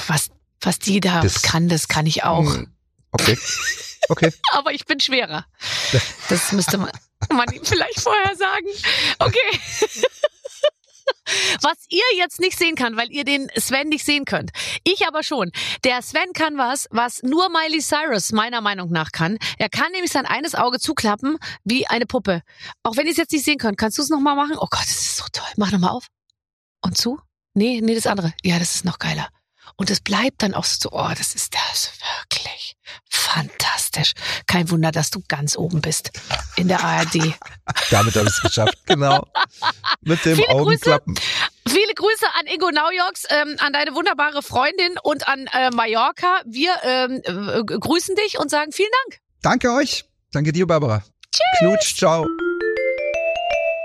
was, was die da Das- kann, das kann ich auch. Hm. Okay. Okay. Aber ich bin schwerer. Das müsste man, man ihm vielleicht vorher sagen. Okay. Was ihr jetzt nicht sehen kann, weil ihr den Sven nicht sehen könnt. Ich aber schon. Der Sven kann was, was nur Miley Cyrus meiner Meinung nach kann. Er kann nämlich sein eines Auge zuklappen wie eine Puppe. Auch wenn ihr es jetzt nicht sehen könnt. Kannst du es nochmal machen? Oh Gott, das ist so toll. Mach nochmal auf. Und zu? Nee, nee, das andere. Ja, das ist noch geiler. Und es bleibt dann auch so, oh, das ist das wirklich fantastisch. Kein Wunder, dass du ganz oben bist in der ARD. Damit habe ich es geschafft. Genau. Mit dem Viele Grüße. Augenklappen. Viele Grüße an Ingo Naujoks, ähm, an deine wunderbare Freundin und an äh, Mallorca. Wir ähm, äh, grüßen dich und sagen vielen Dank. Danke euch. Danke dir, Barbara. Tschüss. Knutsch, ciao.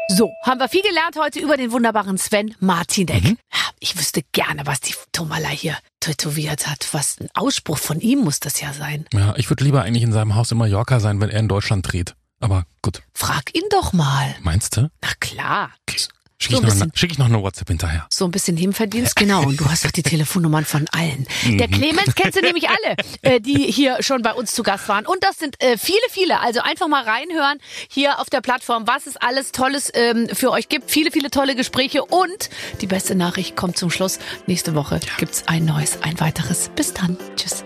So, haben wir viel gelernt heute über den wunderbaren Sven Martinek. Ich Ich wüsste gerne, was die Tomala hier tätowiert hat. Was ein Ausspruch von ihm muss das ja sein. Ja, ich würde lieber eigentlich in seinem Haus in Mallorca sein, wenn er in Deutschland dreht. Aber gut. Frag ihn doch mal. Meinst du? Na klar. Okay. So Schicke ein ich, noch bisschen- schick ich noch eine WhatsApp hinterher. So ein bisschen Nebenverdienst, genau. Und du hast doch die Telefonnummern von allen. Mhm. Der Clemens kennst du nämlich alle, äh, die hier schon bei uns zu Gast waren. Und das sind äh, viele, viele. Also einfach mal reinhören hier auf der Plattform, was es alles Tolles ähm, für euch gibt. Viele, viele tolle Gespräche. Und die beste Nachricht kommt zum Schluss. Nächste Woche gibt's ein neues, ein weiteres. Bis dann. Tschüss.